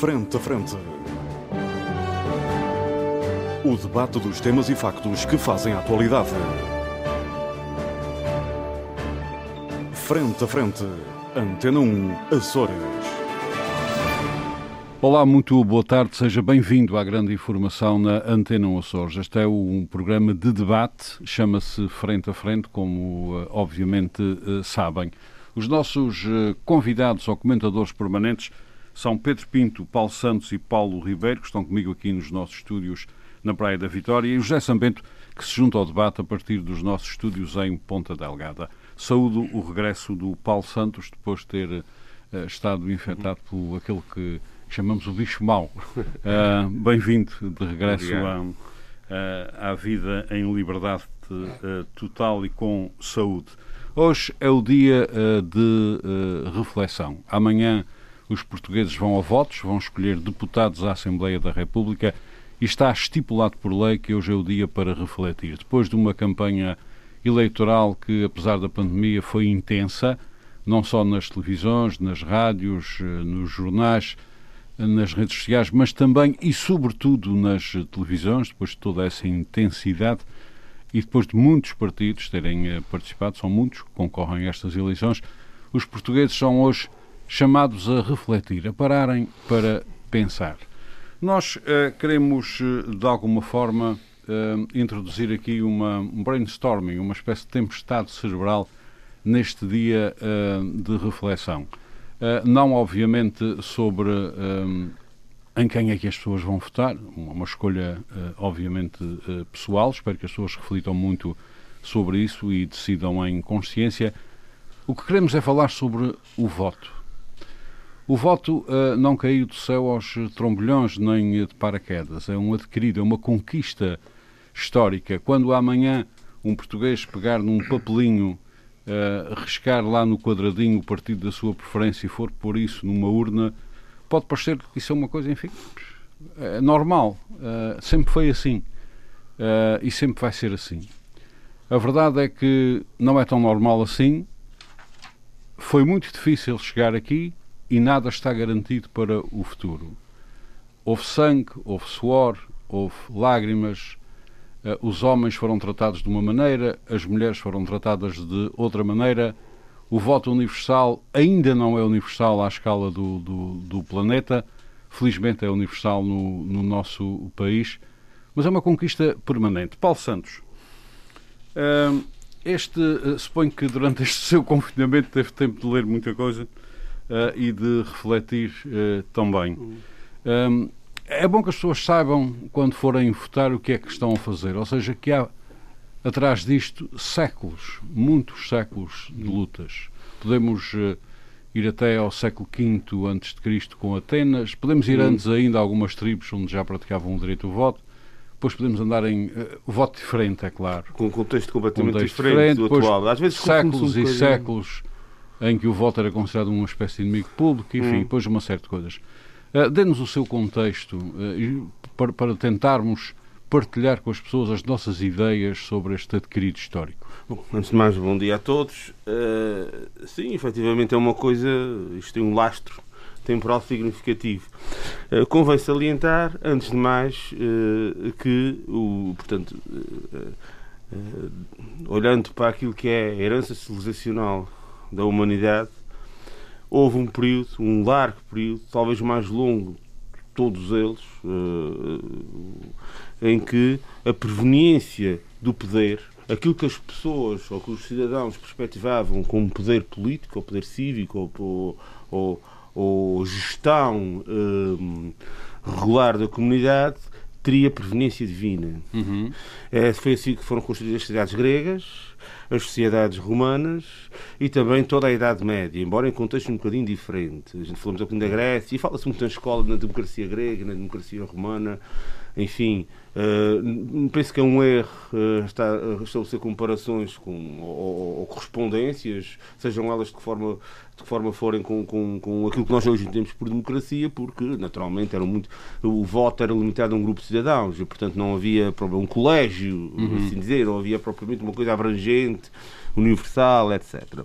Frente a Frente. O debate dos temas e factos que fazem a atualidade. Frente a Frente. Antena 1, Açores. Olá, muito boa tarde, seja bem-vindo à grande informação na Antena 1 Açores. Este é um programa de debate, chama-se Frente a Frente, como eh, obviamente eh, sabem. Os nossos eh, convidados ou comentadores permanentes são Pedro Pinto, Paulo Santos e Paulo Ribeiro, que estão comigo aqui nos nossos estúdios na Praia da Vitória, e o José Sambento, que se junta ao debate a partir dos nossos estúdios em Ponta Delgada. Saúdo o regresso do Paulo Santos, depois de ter uh, estado infectado por aquele que chamamos o bicho mau. Uh, Bem-vindo de regresso à, à, vida em liberdade uh, total e com saúde. Hoje é o dia de reflexão. Amanhã os portugueses vão a votos, vão escolher deputados à Assembleia da República e está estipulado por lei que hoje é o dia para refletir. Depois de uma campanha eleitoral que, apesar da pandemia, foi intensa, não só nas televisões, nas rádios, eh, nos jornais, eh, nas redes sociais, mas também e sobretudo nas televisões, depois de toda essa intensidade e depois de muitos partidos terem eh, participado, são muitos que concorrem a estas eleições, os portugueses são hoje chamados a refletir, a pararem para pensar. Nós uh, queremos, uh, de alguma forma, uh, introduzir aqui uma, um brainstorming, uma espécie de tempestade cerebral neste dia de reflexão. não, obviamente, sobre em quem é que as pessoas vão votar, uma escolha, obviamente, pessoal. Espero que as pessoas reflitam muito sobre isso e decidam em consciência. O que queremos é falar sobre o voto. O voto uh, não caiu do céu aos trombolhões nem de paraquedas. É um adquirido, é uma conquista histórica. Quando amanhã um português pegar num papelinho, uh, riscar lá no quadradinho o partido da sua preferência e for por isso numa urna, pode parecer que isso é uma coisa, enfim, é normal. Uh, sempre foi assim. Uh, e sempre vai ser assim. A verdade é que não é tão normal assim. Foi muito difícil chegar aqui e nada está garantido para o futuro. Houve sangue, houve suor, houve lágrimas, uh, os homens foram tratados de uma maneira, as mulheres foram tratadas de outra maneira. O voto universal ainda não é universal à escala do, do, do planeta, felizmente é universal no, no, nosso país, mas é uma conquista permanente. Paulo Santos, uh, este, uh, suponho que durante este seu confinamento teve tempo de ler muita coisa e de refletir uh, também. Um, é bom que as pessoas saibam, quando forem votar, o que é que estão a fazer. Ou seja, que há atrás disto séculos, muitos séculos de lutas. Podemos uh, ir até ao século V antes de Cristo com Atenas, podemos ir antes ainda a algumas tribos onde já praticavam o direito ao voto, depois podemos andar em uh, voto diferente, é claro. Com um contexto completamente contexto diferente, diferente do atual. Às vezes séculos e séculos em que o voto era considerado uma espécie de inimigo público, enfim, hum. depois uma série de coisas. Uh, Dê-nos o seu contexto uh, para, para, tentarmos partilhar com as pessoas as nossas ideias sobre este adquirido histórico. Bom, antes de mais, bom dia a todos. Uh, sim, efetivamente é uma coisa, isto tem um lastro temporal significativo. Uh, convém salientar, antes de mais, que o, portanto, olhando para aquilo que é a herança civilizacional da humanidade, houve um período, um largo período, talvez mais longo de todos eles, uh, em que a proveniência do poder, aquilo que as pessoas ou que os cidadãos perspectivavam como poder político, ou poder cívico, ou, ou, ou gestão uh, regular da comunidade, teria proveniência divina. Uhum. É, foi assim que foram construídas as cidades gregas, as sociedades romanas e também toda a Idade Média, embora em contexto um bocadinho diferente. A gente falamos um pouquinho da Grécia e fala-se muito na escola, na democracia grega, na democracia romana, enfim. Uh, penso que é um erro uh, estar, uh, estabelecer comparações com, ou, ou, correspondências, sejam elas de que forma, de que forma forem com, com, com aquilo que nós hoje entendemos por democracia, porque naturalmente era muito, o voto era limitado a um grupo de cidadãos e, portanto, não havia um colégio, uhum. assim dizer, não havia propriamente uma coisa abrangente, universal, etc.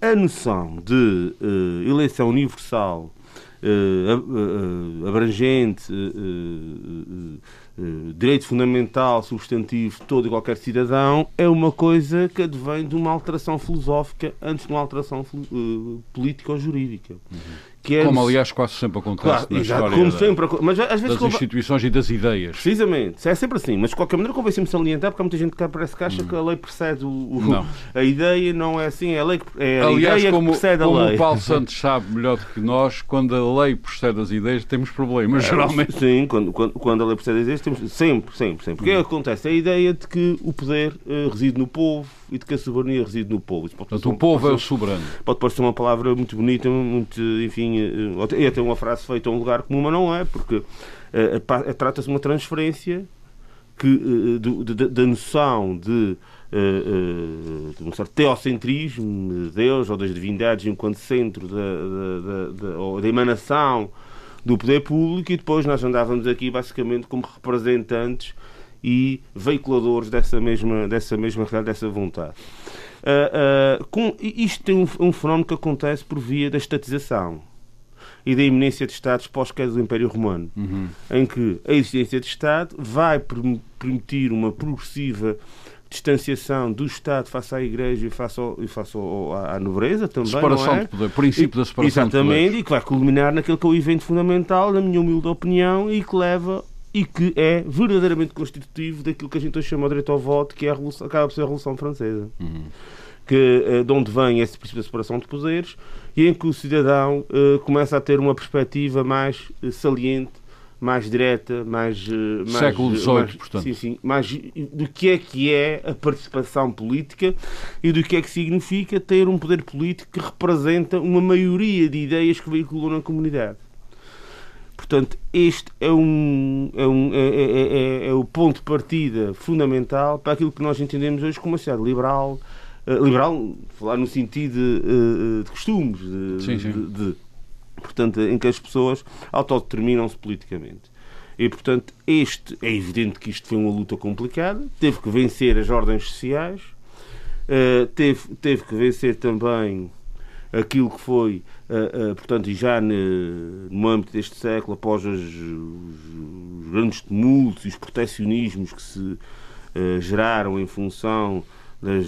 A noção de eleição universal abrangente, direito fundamental, substantivo de todo e qualquer cidadão, é uma coisa que advém de uma alteração filosófica antes de uma alteração política ou jurídica. Uhum. É como, aliás, quase sempre acontece claro, na exato, história como sempre, mas às vezes das instituições e das ideias. Precisamente. É sempre assim. Mas, de qualquer maneira, convém sempre salientar, porque há muita gente que parece que acha hum. que a lei precede o, o a ideia. Não é assim. É a lei que, é a aliás, ideia como, que precede a lei. Como o Paulo Santos sabe melhor do que nós, quando a lei precede as ideias, temos problemas, é, geralmente. Sim, quando, quando, quando, a lei precede as ideias, temos sempre, sempre, sempre. Hum. O que é que acontece? É a ideia de que o poder uh, reside no povo e de que a soberania reside no povo. Portanto, o povo é o soberano. Pode parecer uma palavra muito bonita, muito, enfim, e até uma frase feita a um lugar comum, mas não é, porque uh, trata-se de uma transferência que, da noção de, de um certo teocentrismo de Deus ou das divindades enquanto centro da, da, da, da, da emanação do poder público e depois nós andávamos aqui basicamente como representantes e veiculadores dessa mesma, dessa mesma realidade, dessa vontade. Uh, uh, com, isto tem um, um, fenómeno que acontece por via da estatização e da iminência de Estados pós-queda do Império Romano, uhum. em que a existência de Estado vai permitir uma progressiva distanciação do Estado face à Igreja e face, ao, e face ao, à, nobreza também. Separação é? de poder, princípio da separação Exatamente, de poder. e que vai culminar naquele que é o evento fundamental, na minha humilde opinião, e que leva e que é verdadeiramente constitutivo daquilo que a gente hoje chama direito ao voto, que é a revolução, acaba por ser a Revolução Francesa. Uhum. Que, eh, de onde vem esse princípio da separação de poderes e em que o cidadão uh, começa a ter uma perspectiva mais uh, saliente, mais direta, mais. Mais Século XVIII, portanto. Sim, sim. Mais do que é que é a participação política e do que é que significa ter um poder político que representa uma maioria de ideias que veiculam na comunidade. Portanto, este é, um, é, um, é, é, é, o ponto de partida fundamental para aquilo que nós entendemos hoje como uma sociedade liberal, uh, liberal, falar no sentido de, uh, de costumes, de, sim, sim. De, de, portanto, em que as pessoas autodeterminam-se politicamente. E, portanto, este, é evidente que isto foi uma luta complicada, teve que vencer as ordens sociais, uh, teve, teve que vencer também aquilo que foi, uh, uh, portanto, e já no âmbito deste século, após os, grandes tumultos e os proteccionismos que se uh, geraram em função das,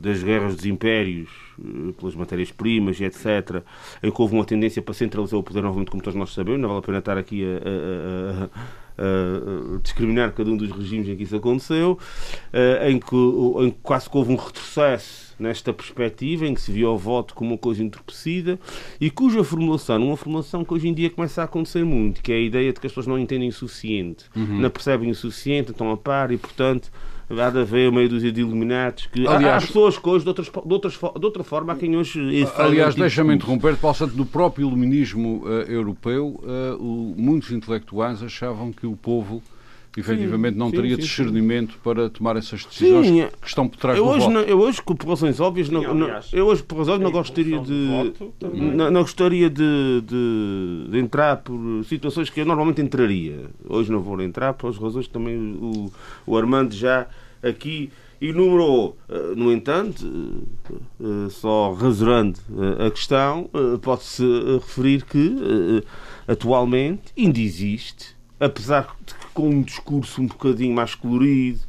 das guerras dos impérios pelas matérias-primas e etc., em que houve uma tendência para centralizar o poder novamente, como todos nós sabemos, não vale a pena estar aqui a, a, a discriminar cada um dos regimes em que isso aconteceu, em, que, em que quase que houve um retrocesso nesta perspectiva, em que se viu o voto como uma coisa entorpecida e cuja formulação, uma formulação que hoje em dia começa a acontecer muito, que é a ideia de que as pessoas não entendem o suficiente, uhum. não percebem o suficiente, estão a par e, portanto, há de haver meia dúzia de iluminados que aliás, há, pessoas que hoje de, outras, de, outras, de outra forma há quem hoje aliás tipo deixa-me interromper Paulo Santo, no próprio iluminismo uh, europeu uh, o, muitos intelectuais achavam que o povo efetivamente não sim, teria sim, discernimento sim. para tomar essas decisões sim, que estão por trás eu do hoje voto. Não, eu hoje, por razões óbvias, não, não, eu hoje, por razões, não gostaria de, não, não, gostaria de, de, de, entrar por situações que eu normalmente entraria. Hoje não vou entrar, por razões que também o, o Armando já aqui enumerou. Eh, no entanto, eh, eh, só rasurando a questão, pode-se referir que atualmente ainda existe apesar de que com um discurso um bocadinho mais colorido,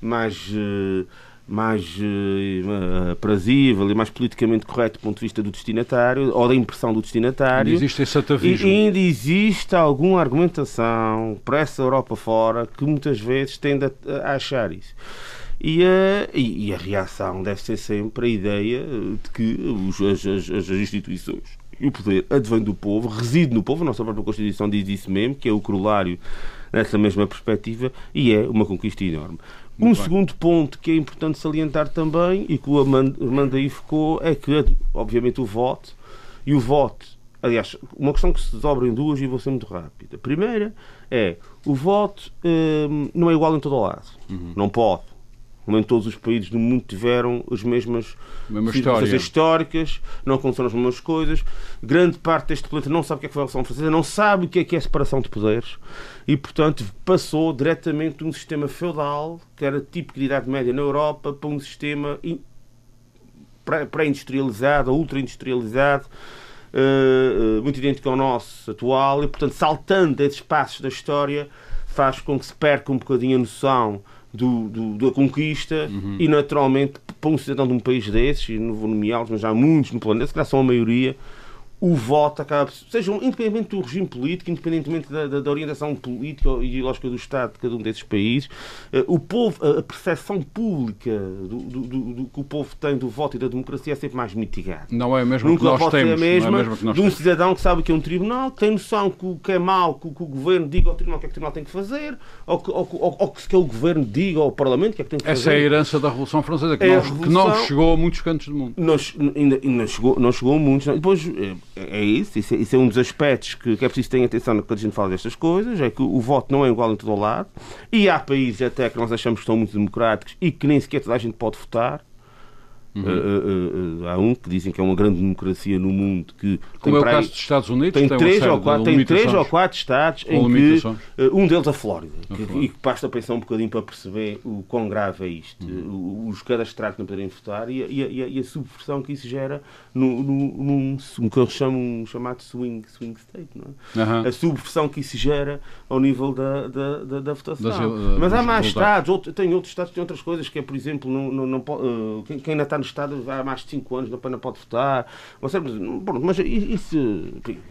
mais, uh, mais uh, aprazível e mais politicamente correto do ponto de vista do destinatário ou da impressão do destinatário. Ainda existe esse atavismo. E ainda existe alguma argumentação para essa Europa fora que muitas vezes tende a, a achar isso. E a, e a reação deve ser sempre a ideia de que os, as, as, as instituições e o poder advém do povo, reside no povo, a nossa própria Constituição diz isso mesmo, que é o corolário nessa mesma perspectiva, e é uma conquista enorme. Muito um bem. segundo ponto que é importante salientar também, e que o Amanda aí ficou, é que, obviamente, o voto, e o voto, aliás, uma questão que se desdobra em duas e vou ser muito rápida. A primeira é, o voto hum, não é igual em todo o lado. Uhum. Não pode nem todos os países do mundo tiveram as mesmas circunstâncias históricas, não aconteceram as mesmas coisas. Grande parte deste planeta não sabe o que é que foi a Revolução Francesa, não sabe o que é que é a separação de poderes e, portanto, passou diretamente de um sistema feudal, que era típico de Idade Média na Europa, para um sistema pré-industrializado, ultra-industrializado, uh, muito idêntico ao nosso atual, e portanto, saltando esses passos da história, faz com que se perca um bocadinho a noção do, do, da conquista uhum. e, naturalmente, para um cidadão de um país desses, e não vou nomeá-los, mas há muitos no planeta, se calhar são a maioria, o voto acaba, seja independentemente do regime político, independentemente da, da, da orientação política e ideológica do Estado de cada um desses países, uh, o povo, a percepção pública do, do, do, do, que o povo tem do voto e da democracia é sempre mais mitigada. Não é mesmo Nunca que nós pode temos. A mesma é de um temos. cidadão que sabe que é um tribunal, que tem noção que o que é mau, que, que o governo diga ao tribunal o que é que o tribunal tem que fazer, ou que, ou, ou, ou que, que o governo diga ao parlamento o que é que tem que fazer. Essa é a herança da Revolução Francesa, que, é não, que não chegou a muitos cantos do mundo. Não, ainda, ainda chegou, não chegou a muitos. Depois, é, é isso isso é, isso é um dos aspectos que, que, é preciso ter atenção quando a gente fala destas coisas, é que o, voto não é igual em todo o lado, e há países até que nós achamos que estão muito democráticos e que nem sequer toda a gente pode votar, Uhum. Uh, uh, uh, há um que dizem que é uma grande democracia no mundo que como é o caso dos Estados Unidos tem, tem três ou quatro tem três ou quatro estados em que um deles a Flórida que, e que basta pensar um bocadinho para perceber o quão grave é isto uhum. os cadastrados não poderem votar e, e, e, a, e, a, subversão que isso gera no, no, num, no que eles chamam um chamado swing, swing state é? Uhum. a subversão que isso gera ao nível da, da, da, da votação das, mas há mais estados outro, tem outros estados que têm outras coisas que é por exemplo não, não, não, quem, quem ainda está no Estado há mais de 5 anos, não pode votar. Pronto, mas isso.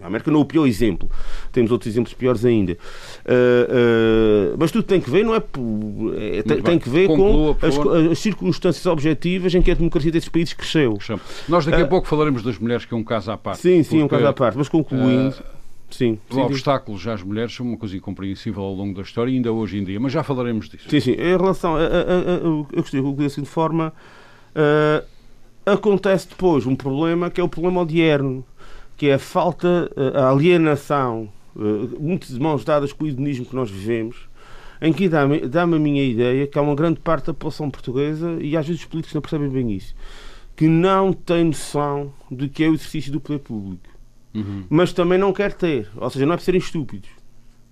A América não é o pior exemplo. Temos outros exemplos piores ainda. Uh, uh, mas tudo tem que ver, não é? é tem, tem, que ver Conclua, com as, as, circunstâncias objetivas em que a democracia desses países cresceu. Nós daqui a uh, pouco falaremos das mulheres, que é um caso à parte. Sim, sim, é um caso à parte. Mas concluindo. Sim, sim, obstáculos às mulheres são uma coisa incompreensível ao longo da história, ainda hoje em dia, mas já falaremos disso. Sim, sim. Em relação a, a, a, a assim de forma. Uh, acontece depois um problema que é o problema odierno, que é a falta, eh, a alienação, eh, muitas mãos dadas com o hedonismo que nós vivemos, em que dá-me dá a minha ideia que há uma grande parte da população portuguesa, e às vezes os políticos não percebem bem isso, que não tem noção de que é o exercício do poder público. Uhum. Mas também não quer ter. Ou seja, não é para serem estúpidos.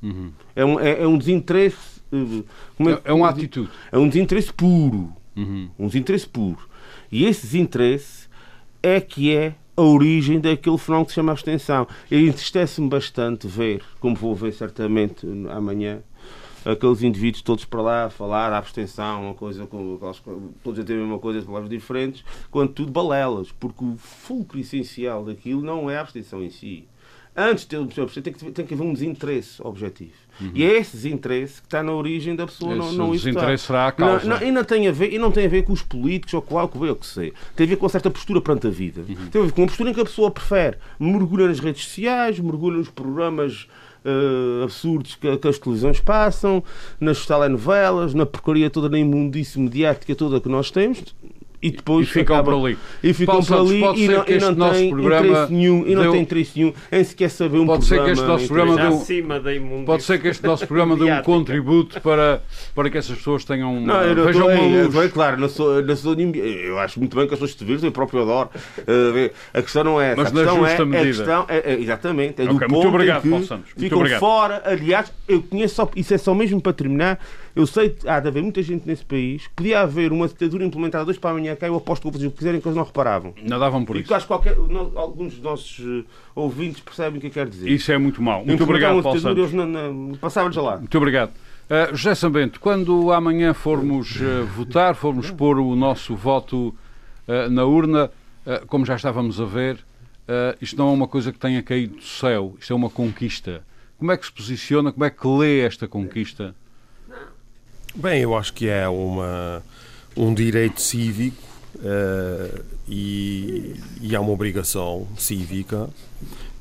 Uhum. É, um, é, é, um desinteresse. Eh, é, é uma atitude. É um desinteresse puro. Uhum. Um desinteresse puro. E esse desinteresse é que é a origem daquele fenómeno que se chama abstenção. E entristece-me bastante ver, como vou ver certamente amanhã, aqueles indivíduos todos para lá a falar da abstenção, uma coisa com todos a ter a mesma coisa, palavras diferentes, quando tudo balelas, porque o fulcro essencial daquilo não é a abstenção em si. Antes de ter o tem que, tem que haver um desinteresse objetivo. Uhum. E é esse desinteresse que está na origem da pessoa esse não, não desinteresse será a causa. Não, não, e, não tem a ver, e não tem a ver com os políticos ou com algo que o que sei. Tem a ver com uma certa postura perante a vida. Uhum. Tem a ver com uma postura em que a pessoa prefere mergulhar nas redes sociais, mergulhar nos programas uh, absurdos que, que, as televisões passam, nas telenovelas, na porcaria toda, na imundice mediática toda que nós temos e depois e ficam acaba, por ali. E ficam Paulo por ali Santos, e não, e não tem interesse nenhum, e não deu, tem interesse nenhum em sequer saber um pode programa. Ser que este nosso programa deu, pode ser que este nosso programa dê um contributo para, para que essas pessoas tenham não, eu vejam uma luz. É, claro, não sou, não sou, eu acho muito bem que as pessoas te viram, eu próprio adoro. Uh, a questão não é essa. Mas a questão na justa é, medida. A questão é, é, exatamente, é okay, do ponto muito obrigado, em que Paulo Santos. ficam obrigado. fora. Aliás, eu conheço só, isso é só mesmo para terminar, eu sei que há de haver muita gente nesse país, podia haver uma ditadura implementada dois para amanhã, que eu aposto que vou fazer quiserem que eles não reparavam. Não davam por e isso. acho que qualquer, não, alguns dos nossos uh, ouvintes percebem o que quer dizer. Isso é muito mau. Muito obrigado, Paulo Santos. Passavam-lhes lá. Muito obrigado. Uh, José Sambento, quando amanhã formos uh, votar, formos pôr o nosso voto uh, na urna, como já estávamos a ver, isto não é uma coisa que tenha caído do céu, isto é uma conquista. Como é que se posiciona, como é que lê esta conquista? Bem, eu acho que é uma, um direito cívico uh, e, e há uma obrigação cívica.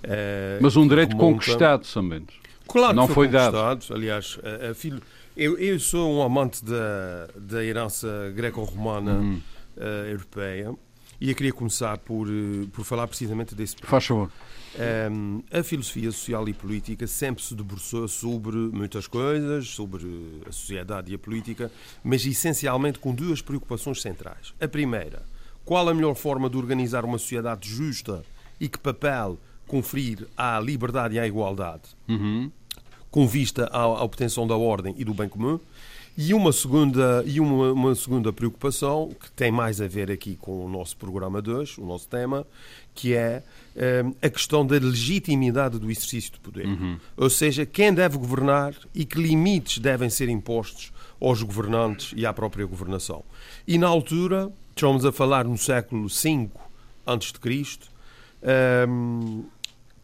Uh, Mas um direito conquistado, somente. Claro não foi, foi dado. Aliás, a, a filho, eu, eu, sou um amante da, da herança greco-romana uhum. uh, europeia e eu queria começar por, por falar precisamente desse. Faz favor. Um, a filosofia social e política sempre se debruçou sobre muitas coisas, sobre a sociedade e a política, mas essencialmente com duas preocupações centrais. A primeira, qual a melhor forma de organizar uma sociedade justa e que papel conferir à liberdade e à igualdade, uhum. com vista à, à obtenção da ordem e do bem comum. E uma segunda, e uma, uma, segunda preocupação, que tem mais a ver aqui com o nosso programa de hoje, o nosso tema, que é um, a questão da legitimidade do exercício de poder. Uhum. Ou seja, quem deve governar e que limites devem ser impostos aos governantes e à própria governação. E na altura, estamos a falar no século V a.C., um,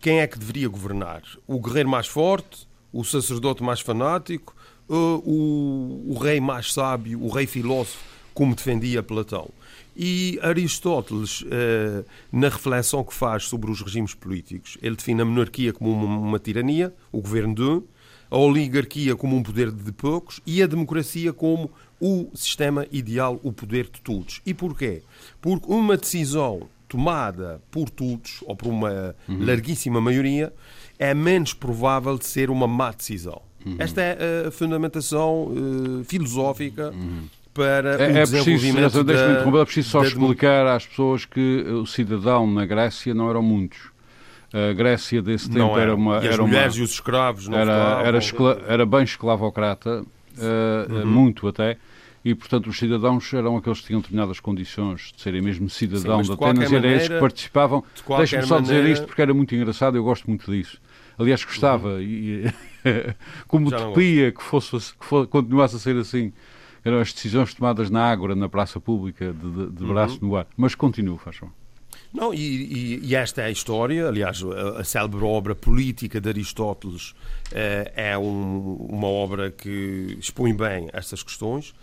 quem é que deveria governar? O guerreiro mais forte? O sacerdote mais fanático? O, o rei mais sábio, o rei filósofo, como defendia Platão. E Aristóteles, eh, na reflexão que faz sobre os regimes políticos, ele define a monarquia como uma, tirania, o governo de um, a oligarquia como um poder de poucos e a democracia como o sistema ideal, o poder de todos. E porquê? Porque uma decisão tomada por todos, ou por uma uhum. larguíssima maioria, é menos provável de ser uma má decisão. Uhum. Esta é a fundamentação uh, filosófica uhum. para é, o é desenvolvimento preciso, da, É preciso só explicar às pessoas que o cidadão na Grécia não eram muitos. A Grécia desse tempo era. era uma. E as era mulheres uma, e os escravos não era, era, escla, era bem esclavocrata, uh, uhum. muito até e, portanto, os cidadãos eram aqueles que tinham determinadas condições de serem mesmo cidadão Sim, de Atenas, e eram esses que participavam. Deixa-me só maneira... dizer isto porque era muito engraçado, eu gosto muito disso. Aliás, gostava, uhum. e, como utopia que, fosse, que fosse, continuasse a ser assim, eram as decisões tomadas na Ágora, na praça pública, de, de, de braço uhum. no ar. Mas continuo, faz favor. Não, e, e, e, esta é a história, aliás, a, a célebre obra política de Aristóteles eh, é um, uma obra que expõe bem estas questões.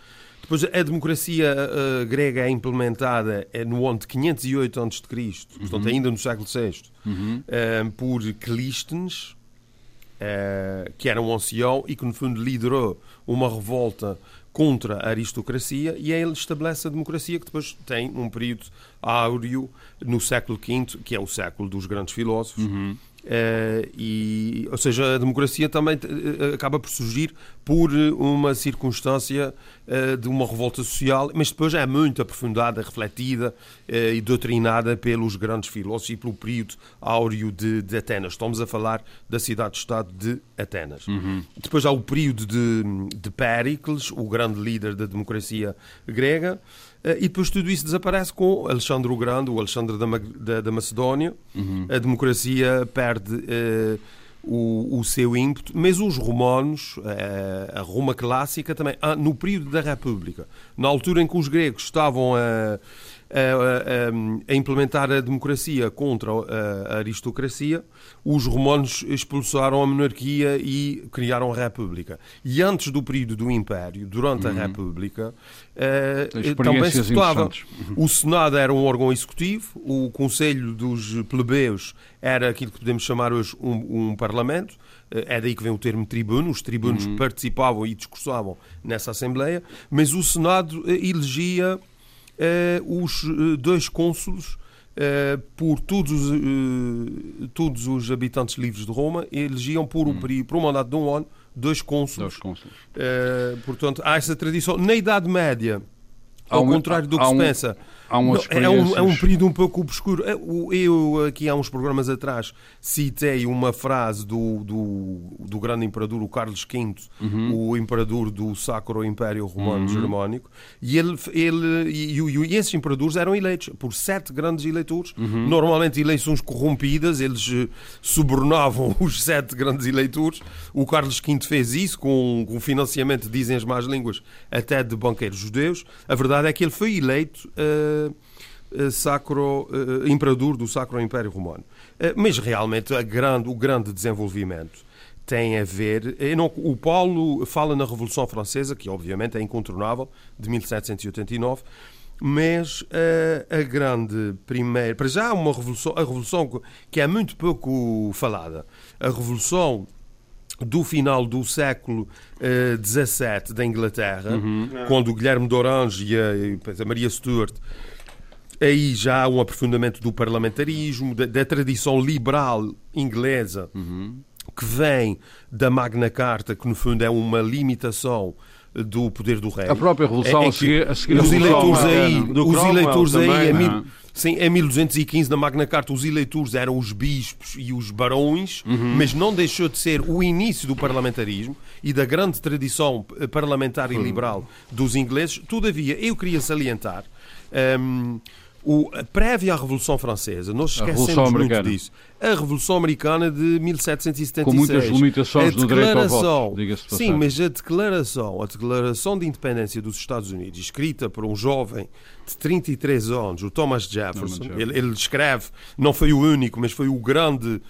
Depois, a democracia uh, grega é implementada no ano de 508 a.C., uhum. portanto, ainda no século VI, uhum. uh, por Clístenes, que era um ancião e que, no fundo, liderou uma revolta contra a aristocracia e ele estabelece a democracia que depois tem um período áureo no século V, que é o século dos grandes filósofos, uhum. Uh, e, ou seja, a democracia também uh, acaba por surgir por uma circunstância uh, de uma revolta social, mas depois é muito aprofundada, refletida e doutrinada pelos grandes filósofos e pelo período áureo de, de Atenas. Estamos a falar da cidade-estado de Atenas. Uhum. Depois há o período de, de Péricles, o grande líder da democracia grega. Eh, e depois tudo isso desaparece com Alexandre o Grande, o Alexandre da, da, da Macedónia. Uhum. A democracia perde uh, o, o, seu ímpeto, mas os romanos, uh, a Roma clássica também, ah, no período da República, na altura em que os gregos estavam a a, a, a, implementar a democracia contra a, aristocracia, os romanos expulsaram a monarquia e criaram a república. E antes do período do Império, durante uhum. a república, uh, também se situava. O Senado era um órgão executivo, o Conselho dos Plebeus era aquilo que podemos chamar hoje um, um parlamento, eh, é daí que vem o termo tribuno, os tribunos uhum. participavam e discursavam nessa Assembleia, mas o Senado elegia os uh, dois cônsulos uh, por todos os, todos os habitantes livres de Roma elegiam por, hum. um, por um mandato de um ano dois. Dois cônsulos. portanto, há essa tradição. Na Idade Média, ao um, contrário do que se pensa, Há não, é, um, é um período um pouco obscuro. É, eu, aqui há uns programas atrás, citei uma frase do, do, do grande imperador, o Carlos V, uhum. o imperador do Sacro Império Romano uhum. Germânico, e, ele, ele, e, e, e, esses imperadores eram eleitos por sete grandes eleitores, uhum. normalmente eleições corrompidas, eles eh, subornavam os sete grandes eleitores. O Carlos V fez isso com, com financiamento, dizem as más línguas, até de banqueiros judeus. A verdade é que ele foi eleito. Uh, sacro, uh, imperador do Sacro Império Romano. mas realmente grande, o grande desenvolvimento tem a ver. Não, o Paulo fala na Revolução Francesa, que obviamente é incontornável, de 1789, mas a, a grande primeira. Para já, uma revolução, a revolução que é muito pouco falada, a Revolução do final do século XVII uh, da Inglaterra, uhum. quando o Guilherme de Orange e a, a Maria Stuart aí já há um aprofundamento do parlamentarismo, da, da tradição liberal inglesa, uhum. que vem da Magna Carta, que no fundo é uma limitação do poder do rei. A própria revolução é, é a seguir, a seguir os eleitores aí, os eleitores aí, Sim, em 1215, na Magna Carta, os eleitores eram os bispos e os barões, Uhum. mas não deixou de ser o início do parlamentarismo e da grande tradição eh, parlamentar Uhum. e liberal dos ingleses. Todavia, eu queria salientar. hum, o, a prévia à Revolução Francesa, nós A esquecemos muito Americana. disso. A Revolução Americana de 1776. Com muitas limitações A no direito ao voto, diga-se Sim, mas a declaração, a declaração de independência dos Estados Unidos, escrita por um jovem de 33 anos, o Thomas Jefferson, Jefferson. ele, ele escreve, não foi o único, mas foi o grande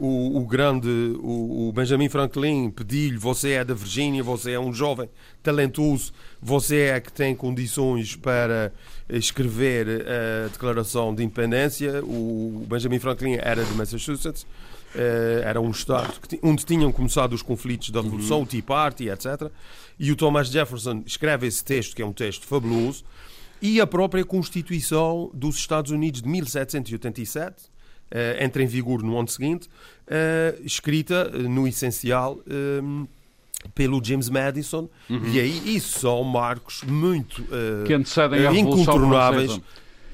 o, o grande o, o Benjamin Franklin pediu-lhe você é da Virgínia, você é um jovem talentoso, você é que tem condições para escrever a declaração de independência. O Benjamin Franklin era de Massachusetts, eh, era um estado onde tinham começado os conflitos da Revolução, o Tea Party, etc. E o Thomas Jefferson escreve esse texto, que é um texto fabuloso, e a própria Constituição dos Estados Unidos de 1787, eh, entra em vigor no ano seguinte, eh, escrita, eh, no essencial, eh, pelo James Madison, e aí isso são marcos muito eh, Que antecedem eh, incontornáveis.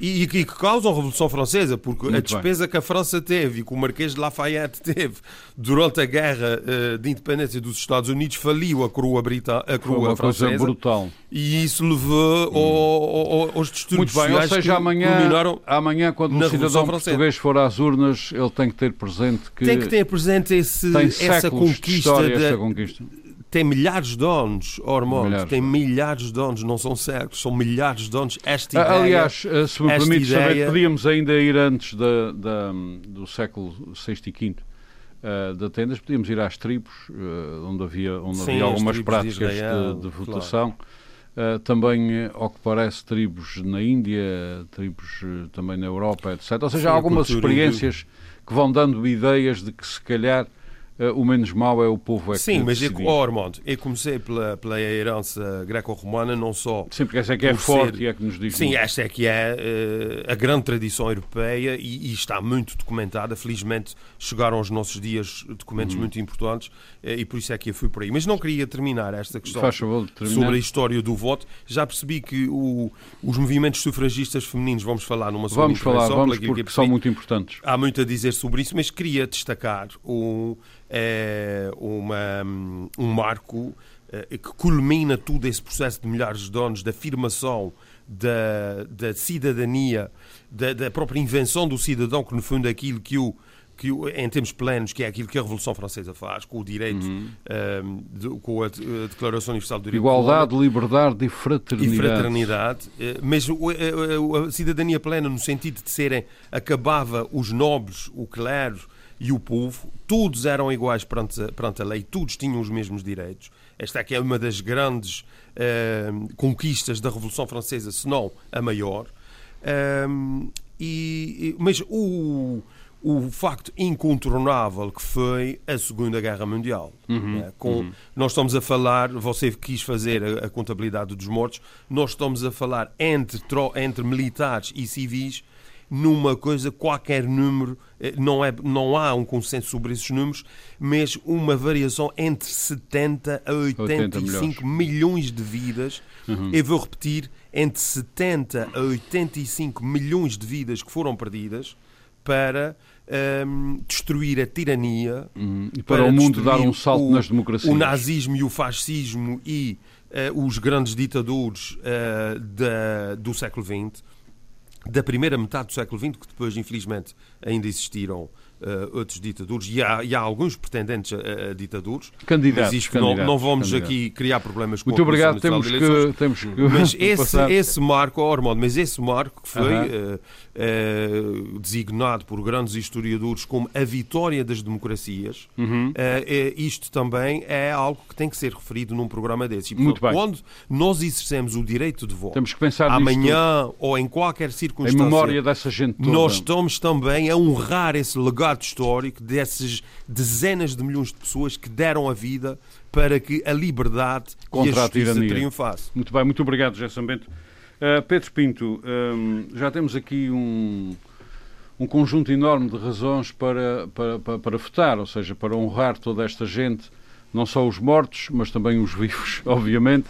E, e que causam a Revolução Francesa, porque a Muito despesa que a França teve e que o Marquês de Lafayette teve durante a guerra eh, de independência dos Estados Unidos faliu a coroa, brita a Foi coroa coisa francesa brutal. e isso levou ao- ao- aos distúrbios Muito bem, ou seja, amanhã, amanhã quando um na cidadão português for às urnas, ele tem que ter presente que, tem que ter presente esse, essa conquista história da- esta conquista. Tem milhares de anos, Ormond, Milhares tem de milhares de anos, não são séculos, são milhares de anos. Esta ideia, Aliás, eh, se me permite saber, ideia- podíamos ainda ir antes da, da- do século VI e V eh, de Atenas, podíamos ir às tribos, eh, onde havia, onde Sim, havia as algumas de práticas de, Israel, de claro. votação. Eh, também, eh, ao que parece, tribos na Índia, tribos também na Europa, etc. Ou seja, Sim, há algumas experiências que vão dando ideias de que, se calhar, o menos mau é o povo é Sim, que mas eu, oh, eu comecei pela, pela herança greco-romana, não só Sim, porque essa é que é forte ser- e é que nos diz Sim, muito. esta é que é eh, a grande tradição europeia e, e está muito documentada. Felizmente chegaram aos nossos dias documentos Uhum. muito importantes eh, e por isso é que eu fui por aí. Mas não queria terminar esta questão sobre a história do voto. Já percebi que o- os movimentos sufragistas femininos, vamos falar numa segunda Vamos falar, vamos, pelo que eu porque são muito importantes. Há muito a dizer sobre isso, mas queria destacar um, eh, uma, um marco eh, que culmina todo esse processo de milhares de anos de afirmação da, da cidadania, da, da própria invenção do cidadão, que no fundo é aquilo que o que em termos plenos, que é aquilo que a Revolução Francesa faz, com o direito, eh, de- com a, a Declaração Universal do Direito Igualdade, liberdade e fraternidade. e fraternidade, eh, mas a, a- a cidadania plena no sentido de serem acabava os nobres, o clero e o povo, todos eram iguais perante a, perante a lei, todos tinham os mesmos direitos. Esta aqui é uma das grandes eh, conquistas da Revolução Francesa, se não a maior. Ahm, e, e- mas o, o facto incontornável que foi a Segunda Guerra Mundial. né? Com, Nós estamos a falar, você quis fazer a, a contabilidade dos mortos, nós estamos a falar entre, entre militares e civis numa coisa, qualquer número, eh, não, é, não há um consenso sobre esses números, mas uma variação entre 70 a 80 85 milhões de vidas. Eu vou repetir, entre 70 a 85 milhões de vidas que foram perdidas para hum, destruir a tirania, Uhum. E para o mundo dar um salto o- nas democracias. O nazismo e o fascismo e eh, os grandes ditadores eh, da- do século XX, da primeira metade do século XX, que depois, infelizmente, ainda existiram eh, outros ditadores, e há, e há alguns pretendentes a, a ditadores. Candidatos, mas isto não, não vamos aqui criar problemas com Muito obrigado. Temos que, temos que Mas esse, esse marco, oh, Ormond, mas esse marco que foi Aham. eh, eh, designado por grandes historiadores como a vitória das democracias, Uhum. eh, eh, isto também é algo que tem que ser referido num programa desses. E, Muito bem. Quando nós exercemos o direito de voto, Temos que pensar amanhã ou em qualquer tudo, em circunstância, memória dessa gente toda. nós estamos também a honrar esse legado histórico dessas dezenas de milhões de pessoas que deram a vida para que a liberdade Contra e a a justiça tirania. triunfasse. Muito bem, muito obrigado, José Sambento. Uh, Pedro Pinto, um, já temos aqui um, um conjunto enorme de razões para, para, para, para votar, ou seja, para honrar toda esta gente, não só os mortos, mas também os vivos, obviamente.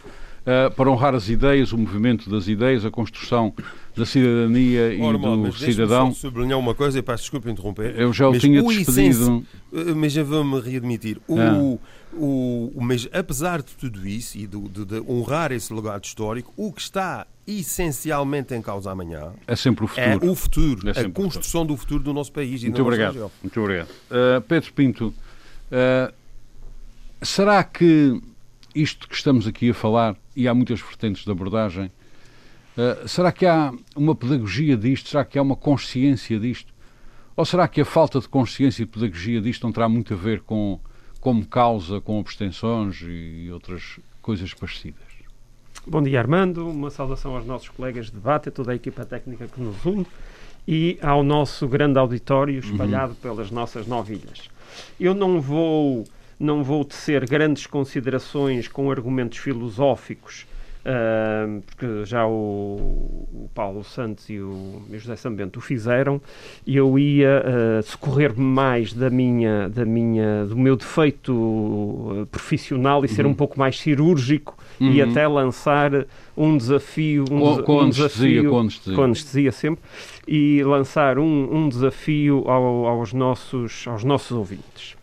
uh, para honrar as ideias, o movimento das ideias, a construção da cidadania e Ora, do mas cidadão. Só sublinhar uma coisa e peço desculpa interromper. Eu já o tinha o despedido. essenci- Mas já vou-me readmitir. Ah. o, o- mas apesar de tudo isso e do- de, de honrar esse legado histórico, o que está essencialmente em causa amanhã É sempre o é futuro. o futuro, É a construção do futuro do nosso país e Muito da nossa obrigado. região. Muito obrigado. Uh, Pedro Pinto, uh, será que isto que estamos aqui a falar, e há muitas vertentes de abordagem, uh, será que há uma pedagogia disto? Será que há uma consciência disto? Ou será que a falta de consciência e pedagogia disto não terá muito a ver com, como causa, com abstenções e outras coisas parecidas? Bom dia, Armando. Uma saudação aos nossos colegas de debate, a toda a equipa técnica que nos une e ao nosso grande auditório espalhado pelas nossas nove ilhas. Eu não vou, não vou tecer grandes considerações com argumentos filosóficos, porque já o, o Paulo Santos e o, e o José Sambento o fizeram, e eu ia ah, socorrer-me mais da minha, da minha, do meu defeito ah, profissional e ser um pouco mais cirúrgico e Uhum. até lançar um desafio, um, Com- com um anestesia, desafio com anestesia. com anestesia sempre e lançar um, um desafio ao- aos nossos aos nossos ouvintes.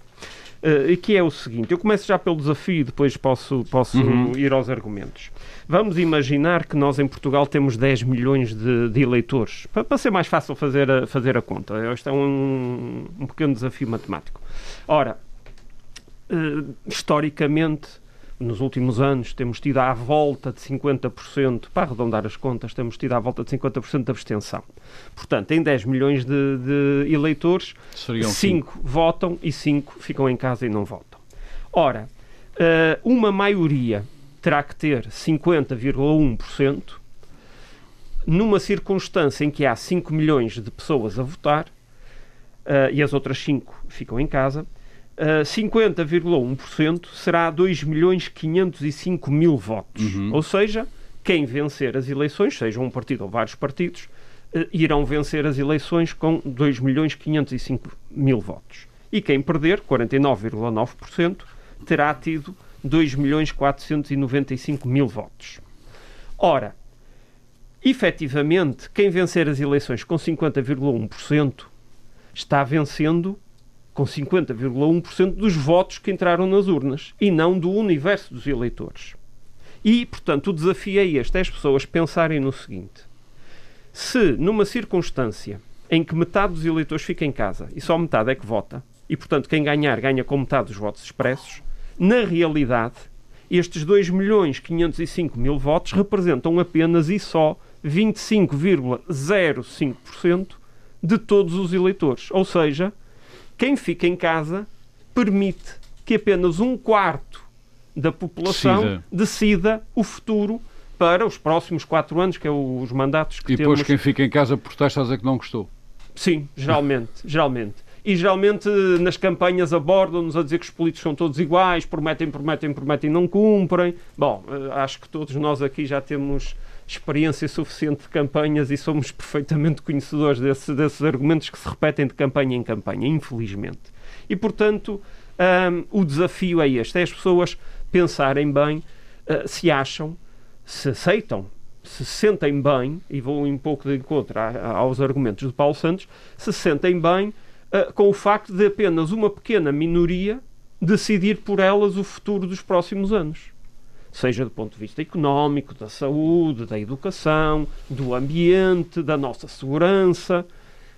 Eh, e que é o seguinte, eu começo já pelo desafio e depois posso, posso Uhum. ir aos argumentos. Vamos imaginar que nós em Portugal temos 10 milhões de, de eleitores, para, para ser mais fácil fazer a, fazer a conta. Este é um, um pequeno desafio matemático. Ora, eh, historicamente, nos últimos anos, temos tido à volta de 50%, para arredondar as contas, temos tido à volta de 50% de abstenção. Portanto, em 10 milhões de, de eleitores, Seriam 5 votam e 5 ficam em casa e não votam. Ora, eh, uma maioria terá que ter 50,1% numa circunstância em que há 5 milhões de pessoas a votar eh, e as outras 5 ficam em casa, eh, 50,1% será 2 milhões 505 mil votos. Uhum. Ou seja, quem vencer as eleições, seja um partido ou vários partidos, eh, irão vencer as eleições com 2 milhões 505 mil votos. E quem perder, 49,9%, terá tido 2 milhões 495 mil votos. Ora, efetivamente, quem vencer as eleições com 50,1% está vencendo com 50,1% dos votos que entraram nas urnas e não do universo dos eleitores. E, portanto, o desafio é este: é as pessoas pensarem no seguinte: se numa circunstância em que metade dos eleitores fica em casa e só metade é que vota, e, portanto, quem ganhar ganha com metade dos votos expressos, na realidade, estes 2 milhões 505 mil votos representam apenas e só 25,05% de todos os eleitores. Ou seja, quem fica em casa permite que apenas um quarto da população Decida. decida, o futuro para os próximos quatro anos, que é os mandatos que E depois temos. quem fica em casa protesta a dizer que não gostou. Sim, geralmente, geralmente. E geralmente nas campanhas abordam-nos a dizer que os políticos são todos iguais, prometem, prometem, prometem e não cumprem. Bom, eh, acho que todos nós aqui já temos experiência suficiente de campanhas e somos perfeitamente conhecedores desse- desses argumentos que se repetem de campanha em campanha, infelizmente. E, portanto, hum, o desafio é este: é as pessoas pensarem bem eh, se acham, se aceitam, se sentem bem, e vou um pouco de encontro aos argumentos de Paulo Santos, se sentem bem eh, com o facto de apenas uma pequena minoria decidir por elas o futuro dos próximos anos. Seja do ponto de vista económico, da saúde, da educação, do ambiente, da nossa segurança,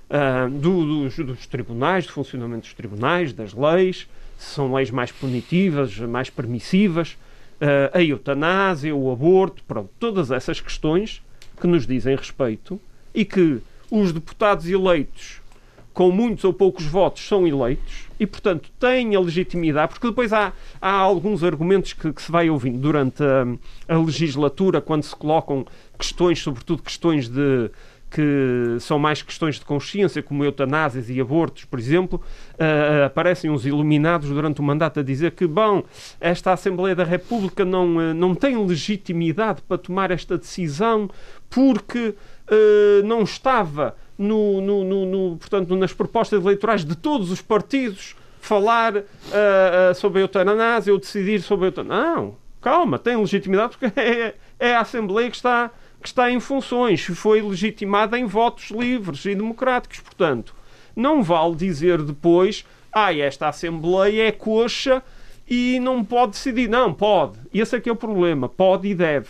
ah, do- dos, dos tribunais, do funcionamento dos tribunais, das leis, se são leis mais punitivas, mais permissivas, ah, a eutanásia, o aborto, pronto, todas essas questões que nos dizem respeito e que os deputados eleitos com muitos ou poucos votos são eleitos e, portanto, têm a legitimidade, porque depois há, há alguns argumentos que, que se vai ouvindo durante a, a legislatura, quando se colocam questões, sobretudo questões de que são mais questões de consciência, como eutanásias e abortos, por exemplo, ah, aparecem uns iluminados durante o mandato a dizer que, bom, esta Assembleia da República não, ah, não tem legitimidade para tomar esta decisão porque ah, não estava no, no- no- no- portanto, nas propostas eleitorais de todos os partidos falar ah, ah, sobre a eutanásia ou decidir sobre a eutanásia. Não, calma, tem legitimidade porque é, é a Assembleia que está, que está em funções, foi legitimada em votos livres e democráticos. Portanto, não vale dizer depois, ah, esta Assembleia é coxa e não pode decidir. Não, pode. Esse é que é o problema. Pode e deve.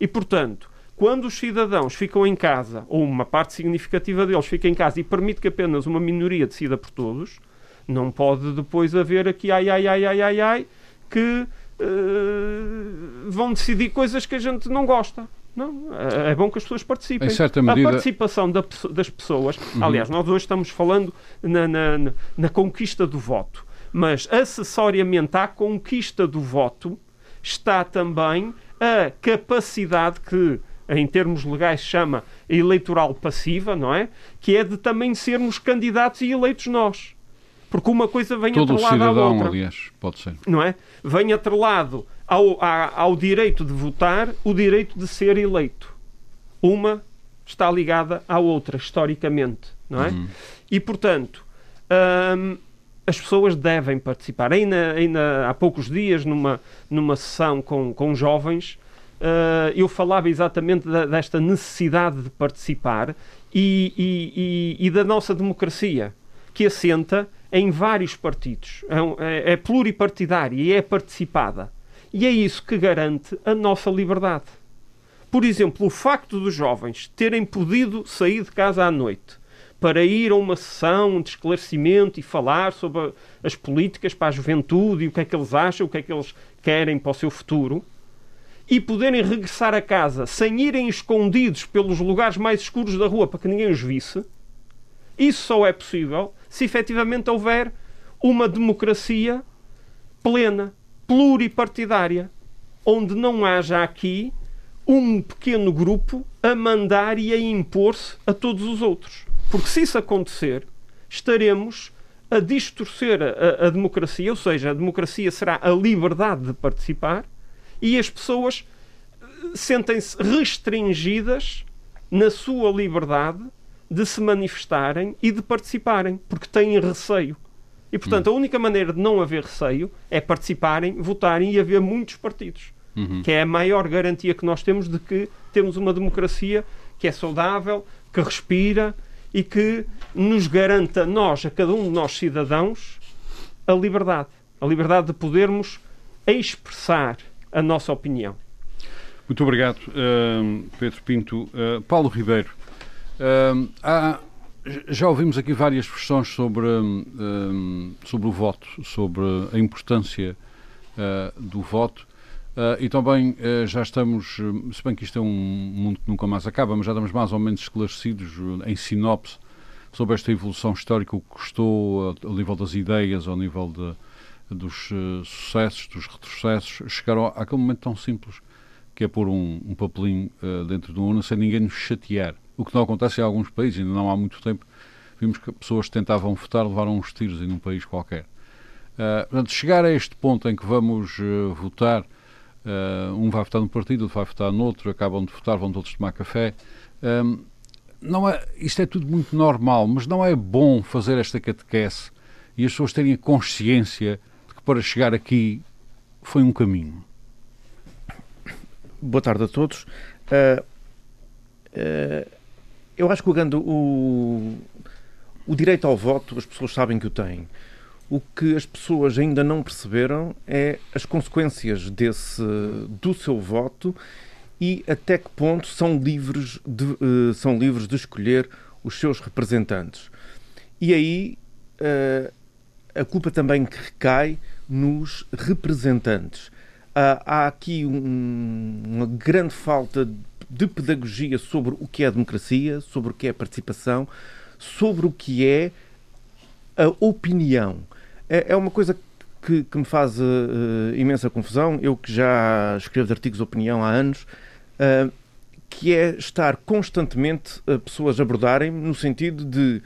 E, portanto, quando os cidadãos ficam em casa, ou uma parte significativa deles fica em casa e permite que apenas uma minoria decida por todos, não pode depois haver aqui ai, ai, ai, ai, ai, ai, que uh, vão decidir coisas que a gente não gosta. Não, é bom que as pessoas participem. Em certa medida... A participação da, das pessoas. Uhum. Aliás, nós hoje estamos falando na, na, na, na conquista do voto. Mas, acessoriamente à conquista do voto, está também a capacidade que, em termos legais, chama eleitoral passiva, não é? Que é de também sermos candidatos e eleitos nós. Porque uma coisa vem Todo atrelada cidadão, à outra. aliás, pode ser. Não é? Vem atrelado ao, ao direito de votar o direito de ser eleito. Uma está ligada à outra, historicamente, não é? Uhum. E, portanto, hum, as pessoas devem participar. Ainda, ainda há poucos dias, numa, numa sessão com, com jovens, eu falava exatamente desta necessidade de participar e, e, e, e da nossa democracia, que assenta em vários partidos, é, é, é pluripartidária e é participada. E é isso que garante a nossa liberdade. Por exemplo, o facto dos jovens terem podido sair de casa à noite para ir a uma sessão de esclarecimento e falar sobre as políticas para a juventude e o que é que eles acham, o que é que eles querem para o seu futuro, e poderem regressar a casa sem irem escondidos pelos lugares mais escuros da rua para que ninguém os visse, isso só é possível se efetivamente houver uma democracia plena, pluripartidária, onde não haja aqui um pequeno grupo a mandar e a impor-se a todos os outros. Porque se isso acontecer, estaremos a distorcer a, a, democracia, ou seja, a democracia será a liberdade de participar e as pessoas eh, sentem-se restringidas na sua liberdade de se manifestarem e de participarem, porque têm receio. E, portanto, uhum. a única maneira de não haver receio é participarem, votarem e haver muitos partidos. Uhum. Que é a maior garantia que nós temos de que temos uma democracia que é saudável, que respira e que nos garanta, nós, a cada um de nós cidadãos, a liberdade. A liberdade de podermos expressar a nossa opinião. Muito obrigado, uh, Pedro Pinto. Uh, Paulo Ribeiro, há, já ouvimos aqui várias versões sobre, um, sobre o voto, sobre a importância uh, do voto. Uh, e também já estamos, se bem que isto é um mundo que nunca mais acaba, mas já estamos mais ou menos esclarecidos em sinopse sobre esta evolução histórica, o que custou ao nível das ideias, ao nível de, dos sucessos, dos retrocessos, chegaram àquele momento tão simples que é pôr um, um papelinho dentro de uma urna sem ninguém nos chatear. O que não acontece em alguns países, ainda não há muito tempo, vimos que pessoas tentavam votar levaram uns tiros em um país qualquer. Uh, portanto, chegar a este ponto em que vamos uh, votar, uh, um vai votar num partido, outro vai votar noutro, acabam de votar, vão todos tomar café. Um, não é, isto é tudo muito normal, mas não é bom fazer esta catequese e as pessoas terem consciência para chegar aqui foi um caminho. Boa tarde a todos. Uh, uh, eu acho que o, o, o direito ao voto, as pessoas sabem que o têm. O que as pessoas ainda não perceberam é as consequências desse, do seu voto e até que ponto são livres de, uh, são livres de escolher os seus representantes. E aí a culpa também que recai nos representantes. Há aqui um, uma grande falta de pedagogia sobre o que é democracia, sobre o que é participação, sobre o que é a opinião. É, é uma coisa que, que me faz uh, imensa confusão, eu que já escrevo de artigos de opinião há anos, uh, que é estar constantemente a pessoas abordarem no sentido de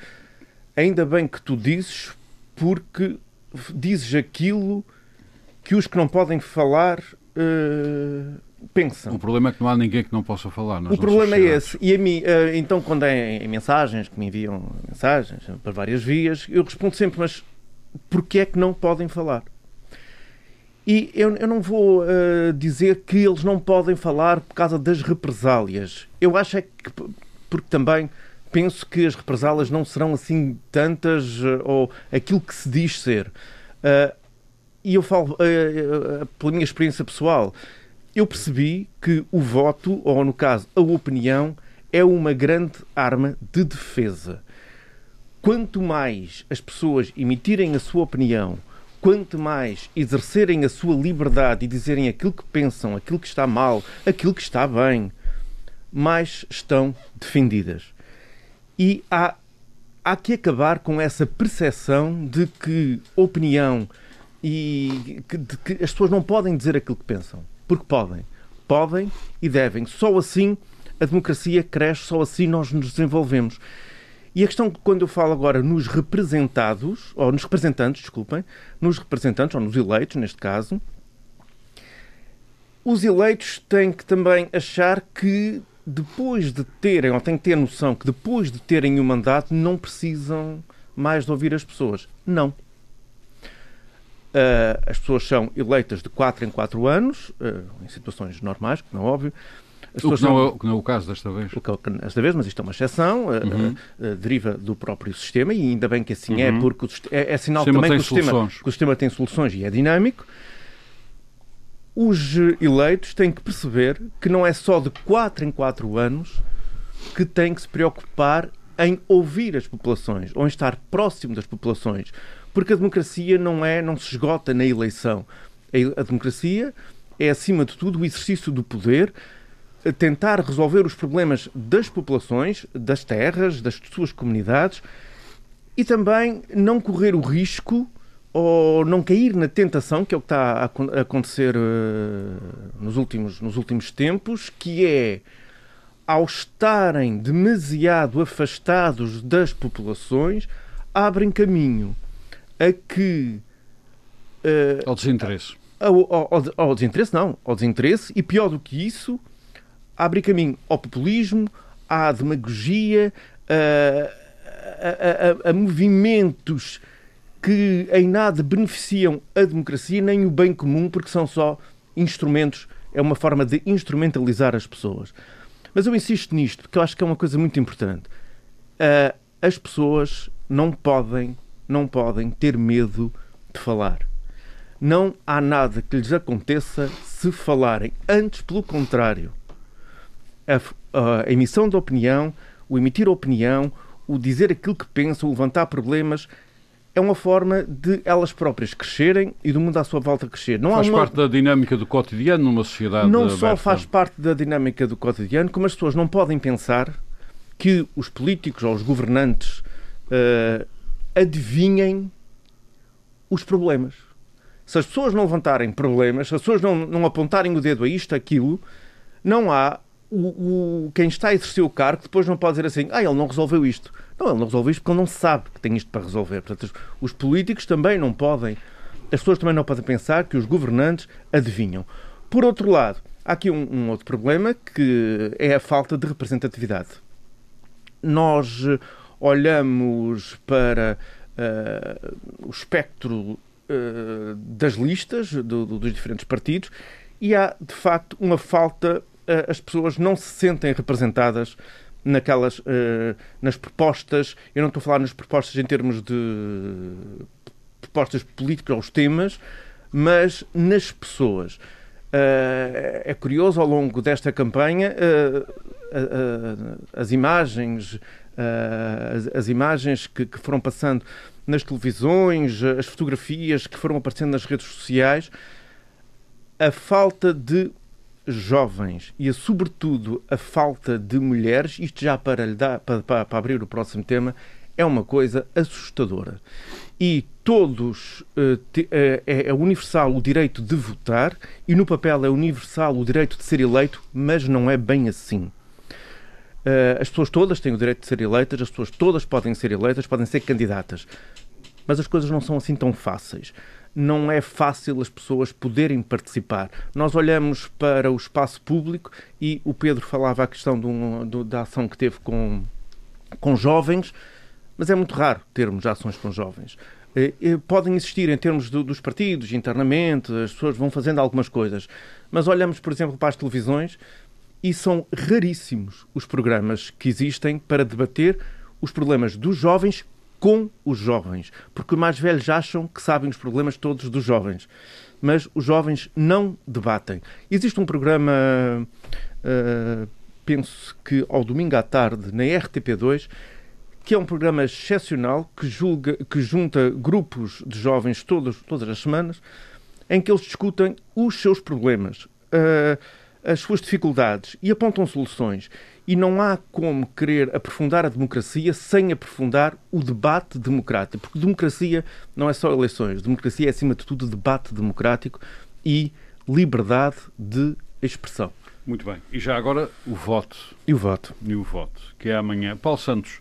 ainda bem que tu dizes, porque dizes aquilo que os que não podem falar uh, pensam. O problema é que não há ninguém que não possa falar. O problema é esse. E a mim, uh, então, quando é em mensagens, que me enviam mensagens para várias vias, eu respondo sempre, mas porquê é que não podem falar? E eu, eu não vou uh, dizer que eles não podem falar por causa das represálias. Eu acho é que, porque também penso que as represálias não serão assim tantas uh, ou aquilo que se diz ser. Uh, e eu falo pela minha experiência pessoal. Eu percebi que o voto, ou no caso a opinião, é uma grande arma de defesa. Quanto mais as pessoas emitirem a sua opinião, quanto mais exercerem a sua liberdade e dizerem aquilo que pensam, aquilo que está mal, aquilo que está bem, mais estão defendidas. E há, há que acabar com essa percepção de que opinião e que, de que as pessoas não podem dizer aquilo que pensam. Porque podem. Podem e devem. Só assim a democracia cresce, só assim nós nos desenvolvemos. E a questão, quando eu falo agora nos representados, ou nos representantes, desculpem, nos representantes, ou nos eleitos, neste caso, os eleitos têm que também achar que depois de terem, ou têm que ter noção que depois de terem o um mandato não precisam mais de ouvir as pessoas. Não. Uh, as pessoas são eleitas de 4 em 4 anos, uh, em situações normais, como é óbvio, o que, não é, o que não é o caso desta vez. O que é desta vez, mas isto é uma exceção, eh, uhum. uh, deriva do próprio sistema e ainda bem que assim é, uhum. é, porque é, é, sinal também que o, sistema, que o sistema tem soluções e é dinâmico. Os eleitos têm que perceber que não é só de 4 em 4 anos que têm que se preocupar em ouvir as populações ou em estar próximo das populações, porque a democracia não é, não se esgota na eleição. A, a democracia é acima de tudo o exercício do poder tentar resolver os problemas das populações, das terras, das suas comunidades e também não correr o risco ou não cair na tentação, que é o que está a acontecer uh, nos, últimos, nos últimos tempos, que é ao estarem demasiado afastados das populações, abrem caminho a que. Uh, ao desinteresse. Ao, ao, ao, desinteresse, não. Ao desinteresse, e pior do que isso, abre caminho ao populismo, à demagogia, a, a, a, a movimentos que em nada beneficiam a democracia nem o bem comum, porque são só instrumentos, é uma forma de instrumentalizar as pessoas. Mas eu insisto nisto, porque eu acho que é uma coisa muito importante. Uh, as pessoas não podem, não podem ter medo de falar. Não há nada que lhes aconteça se falarem. Antes, pelo contrário a, a emissão de opinião, o emitir opinião, o dizer aquilo que pensam, o levantar problemas, é uma forma de elas próprias crescerem e do mundo à sua volta crescer. Não faz uma... parte da dinâmica do cotidiano numa sociedade Não aberta. só faz parte da dinâmica do cotidiano, como as pessoas não podem pensar que os políticos ou os governantes uh, adivinhem os problemas. Se as pessoas não levantarem problemas, se as pessoas não, não apontarem o dedo a isto, aquilo, não há o, o, quem está a exercer o cargo depois não pode dizer assim, ah, ele não resolveu isto. Não, ele não resolveu isto porque ele não sabe que tem isto para resolver. Portanto, os políticos também não podem, as pessoas também não podem pensar que os governantes adivinham. Por outro lado, há aqui um, um outro problema que é a falta de representatividade. Nós eh, olhamos para uh, o espectro uh, das listas do, do, dos diferentes partidos e há, de facto, uma falta as pessoas não se sentem representadas naquelas uh, nas propostas. Eu não estou a falar nas propostas em termos de propostas políticas aos temas, mas nas pessoas. Uh, é curioso ao longo desta campanha as imagens as, as, imagens que, que, foram passando nas televisões, as fotografias que foram aparecendo nas redes sociais, a falta de jovens e, sobretudo, a falta de mulheres, isto já para, lhe dar, para, para, para abrir o próximo tema, é uma coisa assustadora. E todos. Te, uh, é, é, universal o direito de votar e no papel é universal o direito de ser eleito, mas não é bem assim. Uh, as pessoas todas têm o direito de ser eleitas, as pessoas todas podem ser eleitas, podem ser candidatas. Mas as coisas não são assim tão fáceis não é fácil as pessoas poderem participar. Nós olhamos para o espaço público e o Pedro falava a questão da ação que teve com, com jovens, mas é muito raro termos ações com jovens. Podem existir em termos do, dos partidos, internamente, as pessoas vão fazendo algumas coisas. Mas olhamos, por exemplo, para as televisões e são raríssimos os programas que existem para debater os problemas dos jovens com os jovens. Porque os mais velhos acham que sabem os problemas todos dos jovens. Mas os jovens não debatem. Existe um programa, uh, penso que ao domingo à tarde, na RTP2, que é um programa excepcional que, julga, que junta grupos de jovens todas, todas as semanas, em que eles discutem os seus problemas, uh, as suas dificuldades e apontam soluções. E não há como querer aprofundar a democracia sem aprofundar o debate democrático. Porque democracia não é só eleições, democracia é, acima de tudo, debate democrático e liberdade de expressão. Muito bem. E já agora o voto. E o voto. E o voto, que é amanhã. Paulo Santos,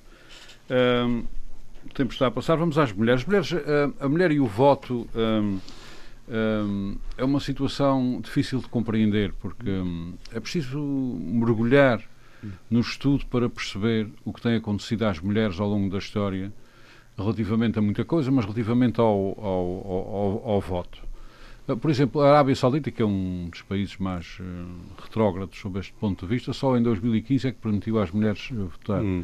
um, o tempo está a passar. Vamos às mulheres. mulheres uh, a mulher e o voto um, um, é uma situação difícil de compreender, porque é preciso mergulhar no estudo para perceber o que tem acontecido às mulheres ao longo da história, relativamente a muita coisa, mas relativamente ao, ao, ao, ao voto. Uh, por exemplo, a Arábia Saudita, que é um dos países mais uh, retrógrados sob este ponto de vista, só em 2015 é que permitiu às mulheres uh, votar. Hum.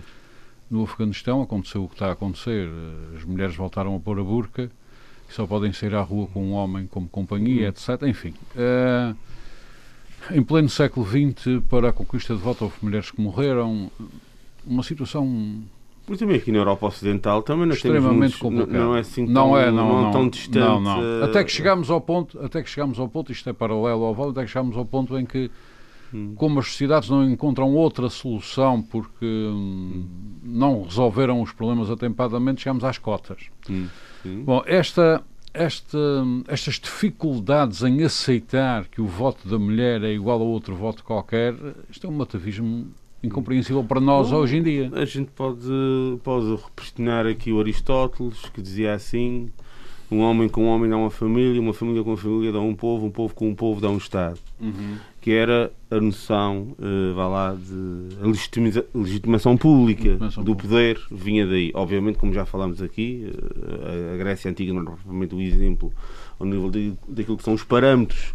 No Afeganistão aconteceu o que está a acontecer. As mulheres voltaram a pôr a burca e só podem sair à rua com um homem como companhia, uhum. etc. Enfim. Uh, em pleno século XX, para a conquista de voto, houve mulheres que morreram. Uma situação mas também aqui na Europa Ocidental também não extremamente temos complicado. Não é assim tão, não é, não, não, tão distante. Não, não. Uh... Até que chegamos ao ponto, até que chegamos ao ponto, isto é paralelo ao voto, até que chegamos ao ponto em que Hum. Como as sociedades não encontram outra solução porque hum. não resolveram os problemas atempadamente, chegamos às cotas. Hum. Bom, esta, esta, estas dificuldades em aceitar que o voto da mulher é igual a outro voto qualquer, isto é um matavismo incompreensível para nós Bom, hoje em dia. A gente pode, pode repressionar aqui o Aristóteles, que dizia assim: um homem com um homem dá uma família, uma família com uma família dá um povo, um povo com um povo dá um Estado. Uhum. Que era a noção, uh, vá lá, de legitima legitimação pública legitimação do poder, vinha daí. Obviamente, como já falámos aqui, uh, a Grécia Antiga não é propriamente o exemplo ao nível de, daquilo que são os parâmetros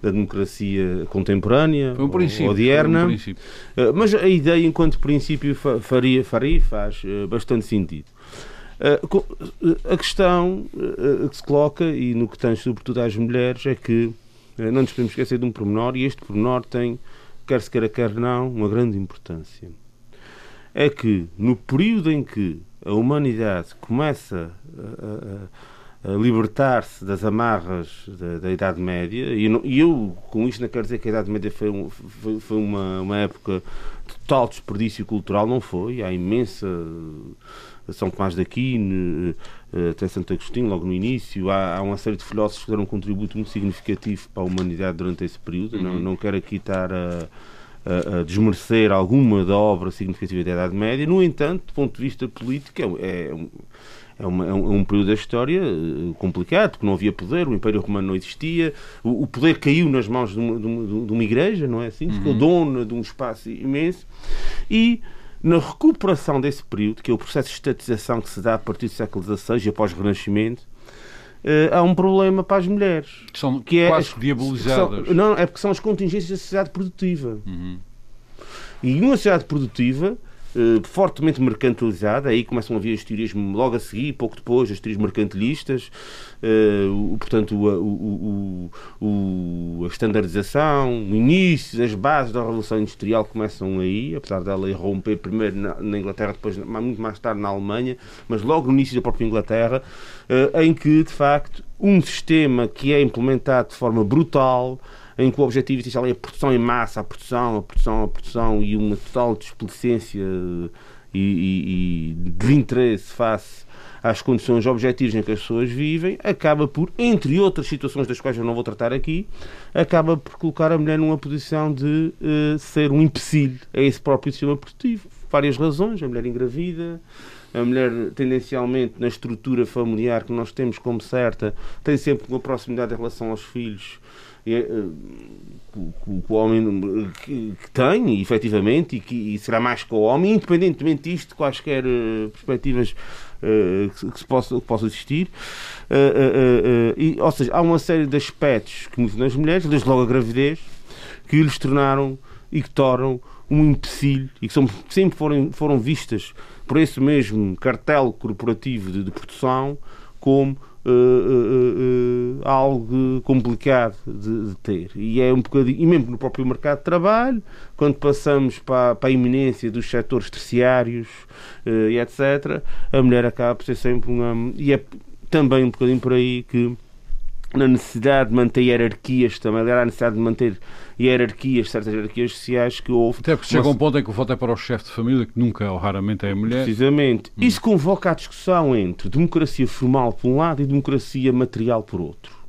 da democracia contemporânea um ou odierna. Um uh, mas a ideia, enquanto princípio, faria, faria faz bastante sentido. Eh, a questão eh, que se coloca, e no que tange sobretudo às mulheres, é que eh, não nos podemos esquecer de um pormenor, e este pormenor tem, quer se queira, quer não, uma grande importância. É que no período em que a humanidade começa a, a, a libertar-se das amarras da, da, Idade Média, e eu, eu, com isto não quero dizer que a Idade Média foi, um, foi, foi uma, uma época de total desperdício cultural, não foi, há imensa são Tomás de Aquino, eh, até Santo Agostinho, logo no início. Há, há, uma série de filósofos que deram um contributo muito significativo para a humanidade durante esse período. Uhum. Não, não quero aqui estar a, a, a, desmerecer alguma da obra significativa da Idade Média. No entanto, do ponto de vista político, é, é, é, uma, é, um, é um, período da história eh, complicado, porque não havia poder, o Império Romano não existia, o, o poder caiu nas mãos de uma, de uma, de uma igreja, não é assim? Ficou uhum. dona de um espaço imenso. E na recuperação desse período, que é o processo de estatização que se dá a partir do século XVI e após o Renascimento, uh, há um problema para as mulheres. São que é quase diabolizadas. São, não, é porque são as contingências da sociedade produtiva. Uhum. E uma sociedade produtiva eh, fortemente mercantilizada, aí começam a vir as teorias logo a seguir, pouco depois, as teorias mercantilistas, uh, portanto, o, o, o, a standardização, o início, as bases da Revolução Industrial começam aí, apesar dela irromper primeiro na, na Inglaterra, depois muito mais tarde na Alemanha, mas logo no início da própria Inglaterra, uh, em que, de facto, um sistema que é implementado de forma brutal, em que o objetivo essencial é a produção em massa, a produção, a produção, a produção e uma total displicência e, e, e desinteresse face às condições objetivas em que as pessoas vivem, acaba por, entre outras situações das quais eu não vou tratar aqui, acaba por colocar a mulher numa posição de uh, ser um empecilho a esse próprio sistema produtivo. Várias razões, a mulher engravida, A mulher, tendencialmente, na estrutura familiar que nós temos como certa, tem sempre uma proximidade em relação aos filhos é, eh, que o homem que, que tem, efetivamente, e que e será mais que o homem, independentemente disto, de quaisquer uh, perspectivas uh, que, que, se possa, que possa existir. Uh, e, ou seja, há uma série de aspectos que muitas nas mulheres, desde logo a gravidez, que lhes tornaram e que tornam um empecilho e que são, sempre foram, foram vistas por esse mesmo cartel corporativo de, de produção como uh, uh, uh, algo complicado de, de, ter. E é um bocadinho, e mesmo no próprio mercado de trabalho, quando passamos para, para a iminência dos setores terciários e etc., a mulher acaba por ser sempre uma. E é também um bocadinho por aí que na necessidade de manter hierarquias também, era a necessidade de manter hierarquias, certas hierarquias sociais que houve. Até porque chega um ponto em que o voto é para o chefe de família, que nunca ou raramente é a mulher. Precisamente. Hum. Isso convoca a discussão entre democracia formal por um lado e democracia material por outro.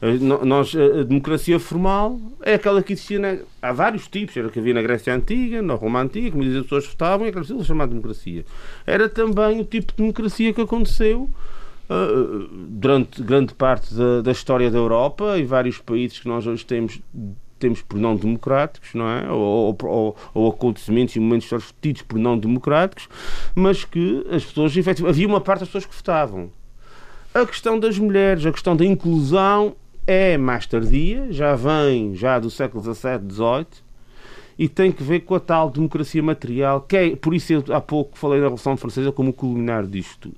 É? Nós, a democracia formal é aquela que existia. Na, há vários tipos. Era que havia na Grécia Antiga, na Roma Antiga, como as pessoas votavam, e aquela que chamada democracia. Era também o tipo de democracia que aconteceu durante grande parte da, da, história da Europa e vários países que nós hoje temos temos por não democráticos, não é? Ou, ou, ou acontecimentos e momentos históricos tidos por não democráticos, mas que as pessoas, efetivamente, havia uma parte das pessoas que votavam. A questão das mulheres, a questão da inclusão é mais tardia, já vem já do século XVII, XVIII, e tem que ver com a tal democracia material, que é, por isso eu há pouco falei da Revolução Francesa como o culminar disto tudo.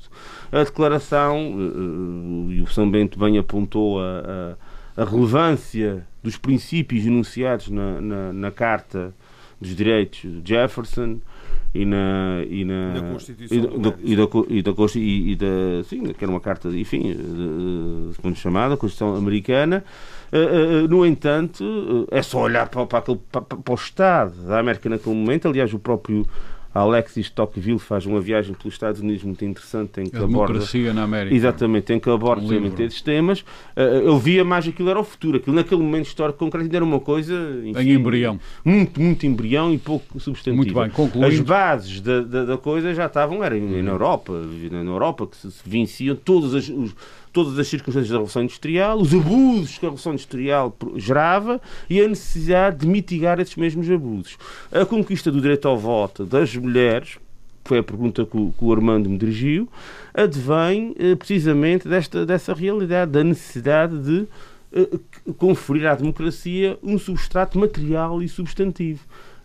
A declaração, eh, eh, e o São Bento bem apontou a, a, a relevância dos princípios enunciados na, na, na, Carta dos Direitos de Jefferson e na e na, na Constituição e, da, e, da, e, da, e, da, sim, que era uma carta enfim de, de, chamada Constituição Americana no entanto é só olhar para, para, aquele, para, para o Estado da América naquele momento aliás o próprio Alexis Tocqueville faz uma viagem pelos Estados Unidos muito interessante em que a democracia aborda, na América. Exatamente, em que aborda um esses temas. Uh, eu via mais aquilo era o futuro, aquilo naquele momento histórico concreto ainda era uma coisa enfim, em embrião. Muito, muito embrião e pouco substantivo. Muito bem, concluindo. As bases da, da, da coisa já estavam, era na Europa, na Europa que se, se venciam todos os, todas as circunstâncias da Revolução Industrial, os abusos que a Revolução Industrial gerava e a necessidade de mitigar esses mesmos abusos. A conquista do direito ao voto das mulheres, foi a pergunta que o, que o Armando me dirigiu, advém eh, precisamente desta, dessa realidade, da necessidade de eh, conferir à democracia um substrato material e substantivo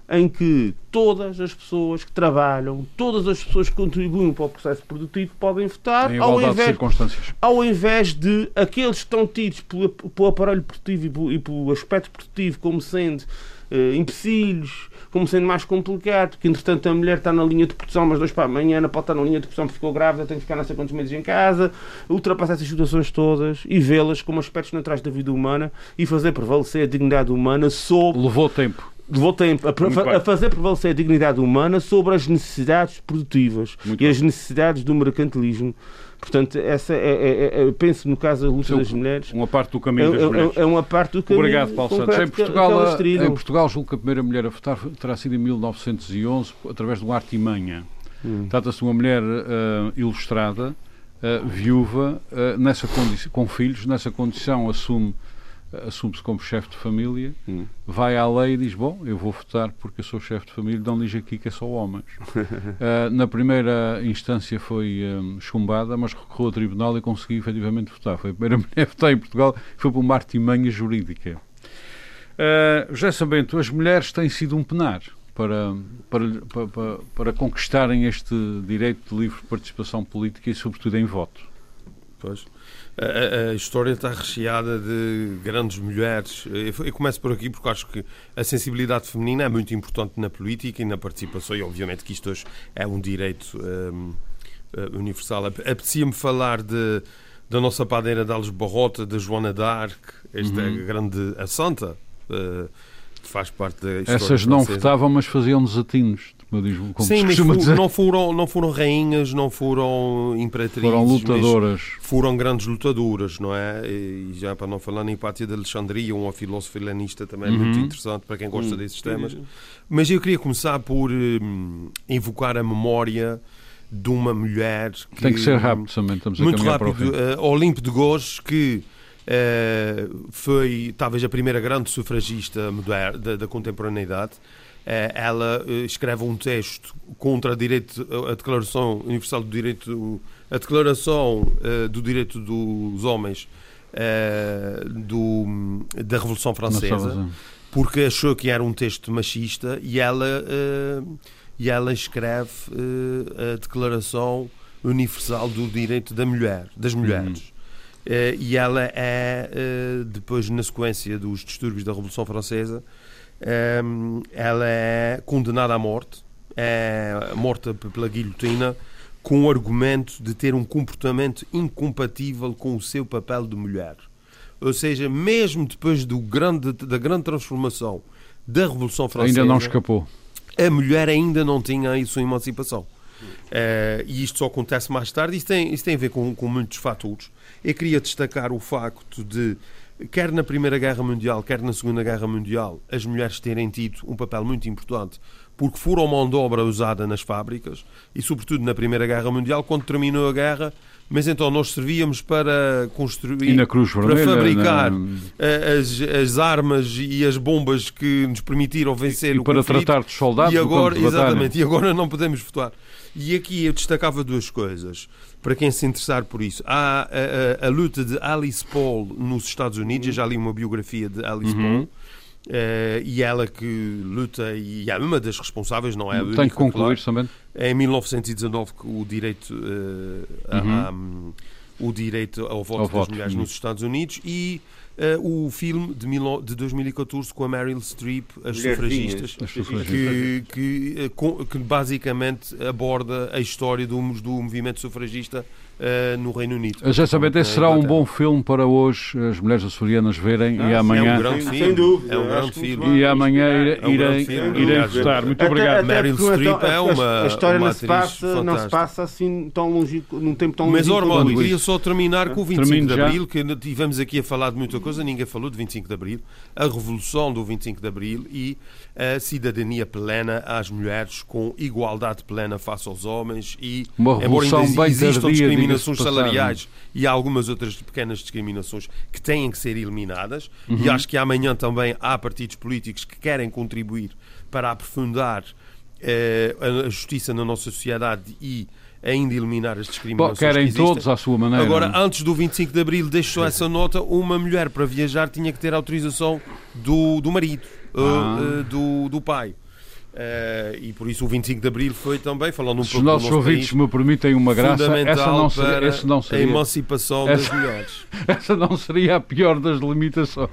em que todas as pessoas que trabalham, todas as pessoas que contribuem para o processo produtivo podem votar, ao invés, de ao invés de aqueles que estão tidos pelo, pelo aparelho produtivo e pelo, e pelo, aspecto produtivo como sendo uh, empecilhos, como sendo mais complicado, porque entretanto a mulher está na linha de produção, mas dois para amanhã não pode estar na linha de produção porque ficou grávida, tem que ficar não sei quantos meses em casa, ultrapassar essas situações todas e vê-las como aspectos naturais da vida humana e fazer prevalecer a dignidade humana sobre. Levou tempo levou tempo a, a, fazer prevalecer a dignidade humana sobre as necessidades produtivas Muito e bem. as necessidades do mercantilismo. Portanto, essa é, é, é, eu penso no caso da luta das mulheres. Uma parte do caminho das é, é mulheres. É, uma parte do caminho. Obrigado, Paulo Santos. Em Portugal, em Portugal, julgo que a primeira mulher a votar terá sido em 1911, através de um artimanha. Hum. Trata-se de uma mulher uh, ilustrada, uh, viúva, uh, nessa com filhos, nessa condição assume assume-se como chefe de família, hum. vai à lei e diz: Bom, eu vou votar porque eu sou chefe de família, não diz aqui que é só homens. uh, na primeira instância foi um, chumbada, mas recorreu ao tribunal e conseguiu efetivamente votar. Foi a primeira mulher a votar em Portugal, foi por uma artimanha jurídica. Uh, José Sabento, as mulheres têm sido um penar para, para, para, para conquistarem este direito de livre participação política e, sobretudo, em voto. Pois. A, a, história está recheada de grandes mulheres. Eu, eu começo por aqui porque acho que a sensibilidade feminina é muito importante na política e na participação, e obviamente que isto hoje é um direito um, eh, universal. Apetecia-me falar de, da nossa padeira de Alves Barrota, da Joana d'Arc, esta uhum. grande a santa. Uh, faz parte da história Essas não francesa. votavam, mas faziam desatinos como Sim, mas for, não, foram, não foram rainhas, não foram imperatrizes. Foram lutadoras. Foram grandes lutadoras, não é? E já para não falar na Hipátia de Alexandria, uma filósofa helenista também uhum. muito interessante para quem gosta uhum. desses temas. Mas eu queria começar por hum, invocar a memória de uma mulher que... Tem que ser rápido também, estamos a Muito rápido. Uh, Olimpe de Gouges, que uh, foi talvez a primeira grande sufragista moderna, da, da contemporaneidade, ela escreve um texto contra a, direito, a Declaração Universal do Direito, a Declaração do Direito dos Homens do, da Revolução Francesa, porque achou que era um texto machista e ela, e ela escreve a Declaração Universal do Direito da Mulher, das Mulheres. Uhum. Uh, e ela é, depois, na sequência dos distúrbios da Revolução Francesa, um, ela é condenada à morte, é morta pela guilhotina, com o argumento de ter um comportamento incompatível com o seu papel de mulher. Ou seja, mesmo depois do grande, da grande transformação da Revolução Francesa. Ainda não escapou. A mulher ainda não tinha a sua emancipação. Uh, e isto só acontece mais tarde. Isso tem, isso tem a ver com, com muitos fatores. Eu queria destacar o facto de, quer na Primeira Guerra Mundial, quer na Segunda Guerra Mundial, as mulheres terem tido um papel muito importante porque foram mão de obra usada nas fábricas e, sobretudo, na Primeira Guerra Mundial, quando terminou a guerra. Mas então nós servíamos para construir, para fabricar na... as, as armas e as bombas que nos permitiram vencer e, o para conflito. tratar dos soldados. E agora, exatamente, e agora não podemos votar. E aqui eu destacava duas coisas, para quem se interessar por isso. Há a, a, a luta de Alice Paul nos Estados Unidos, eu já li uma biografia de Alice uhum. Paul. Uh, e ela que luta e é uma das responsáveis, não é Tem que concluir claro. também. É em 1919 que o direito, uh, uhum. O direito ao voto ao das voto, mulheres nos Estados Unidos e uh, o filme de, mil, de 2014 com a Meryl Streep, As Sufragistas, As que, que, que, basicamente aborda a história do, do movimento sufragista Uh, no Reino Unido. Já sabem, esse será um bom filme para hoje as mulheres açorianas verem Ah, e amanhã. É um grande filme. Sem dúvida. É um grande filme. muito E amanhã irei, É gostar. Muito Até- obrigado. até Meryl Streep é a- uma- A história uma não, se passa, não se passa assim tão longínquo, num tempo tão Mas, longínquo. Ormando, quanto queria só terminar com o 25 Termino de já. Abril, que tivemos aqui a falar de muita coisa, ninguém falou de 25 de Abril, a revolução do 25 de Abril e a cidadania plena às mulheres com igualdade plena face aos homens e, Uma embora revolução ainda bem tardia, discriminações salariais e há algumas outras pequenas discriminações que têm que ser eliminadas Uhum. e acho que amanhã também há partidos políticos que querem contribuir para aprofundar eh, a justiça na nossa sociedade e ainda eliminar as Bom, discriminações querem que todos à sua maneira. Agora, não é? antes do 25 de Abril, deixo só essa nota: uma mulher para viajar tinha que ter autorização do, do marido, uh, Ah. uh, do, do pai. Uh, e por isso o 25 de Abril foi também, falando um Se pouco do nossos nosso ouvintes país, me permitem uma graça, essa não seria, esse não a seria, emancipação essa- das mulheres. essa não seria a pior das limitações.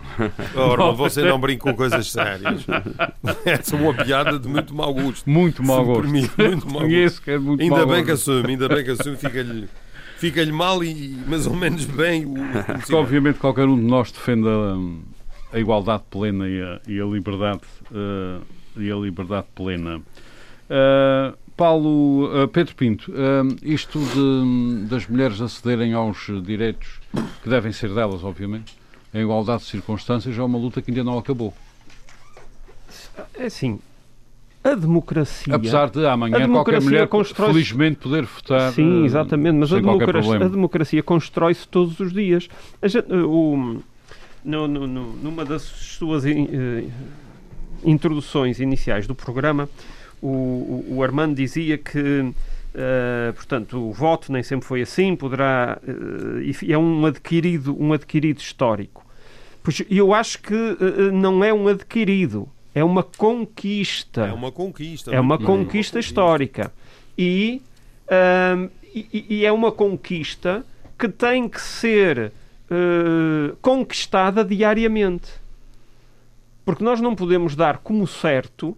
Ora, você não brinca com coisas sérias. Essa é uma piada de muito mau gosto. Muito mau gosto. permite, muito mau gosto. Conheço que é muito Ainda mau bem que gosto. assume, ainda bem que assume, fica-lhe fica mal e mais ou menos bem o Porque, obviamente, qualquer um de nós defende a, a igualdade plena e a, e a liberdade eh, e a liberdade plena. Eh, Paulo eh, Pedro Pinto, eh, isto de- das mulheres acederem aos direitos que devem ser delas, obviamente, em igualdade de circunstâncias, é uma luta que ainda não acabou. É assim, a democracia. Apesar de amanhã qualquer mulher, constrói-se- felizmente, poder votar. Sim, eh, exatamente, mas a democracia, a democracia constrói-se todos os dias. Gente- o- no- no- no- numa das suas eh, introduções iniciais do programa, o, o- o Armando dizia que, eh, portanto, o voto nem sempre foi assim, poderá e é um adquirido, um adquirido histórico. Pois eu acho que eh, não é um adquirido, é uma conquista. É uma conquista. É uma muito bem. conquista histórica. E, ahm, e- e é uma conquista que tem que ser conquistada diariamente. Porque nós não podemos dar como certo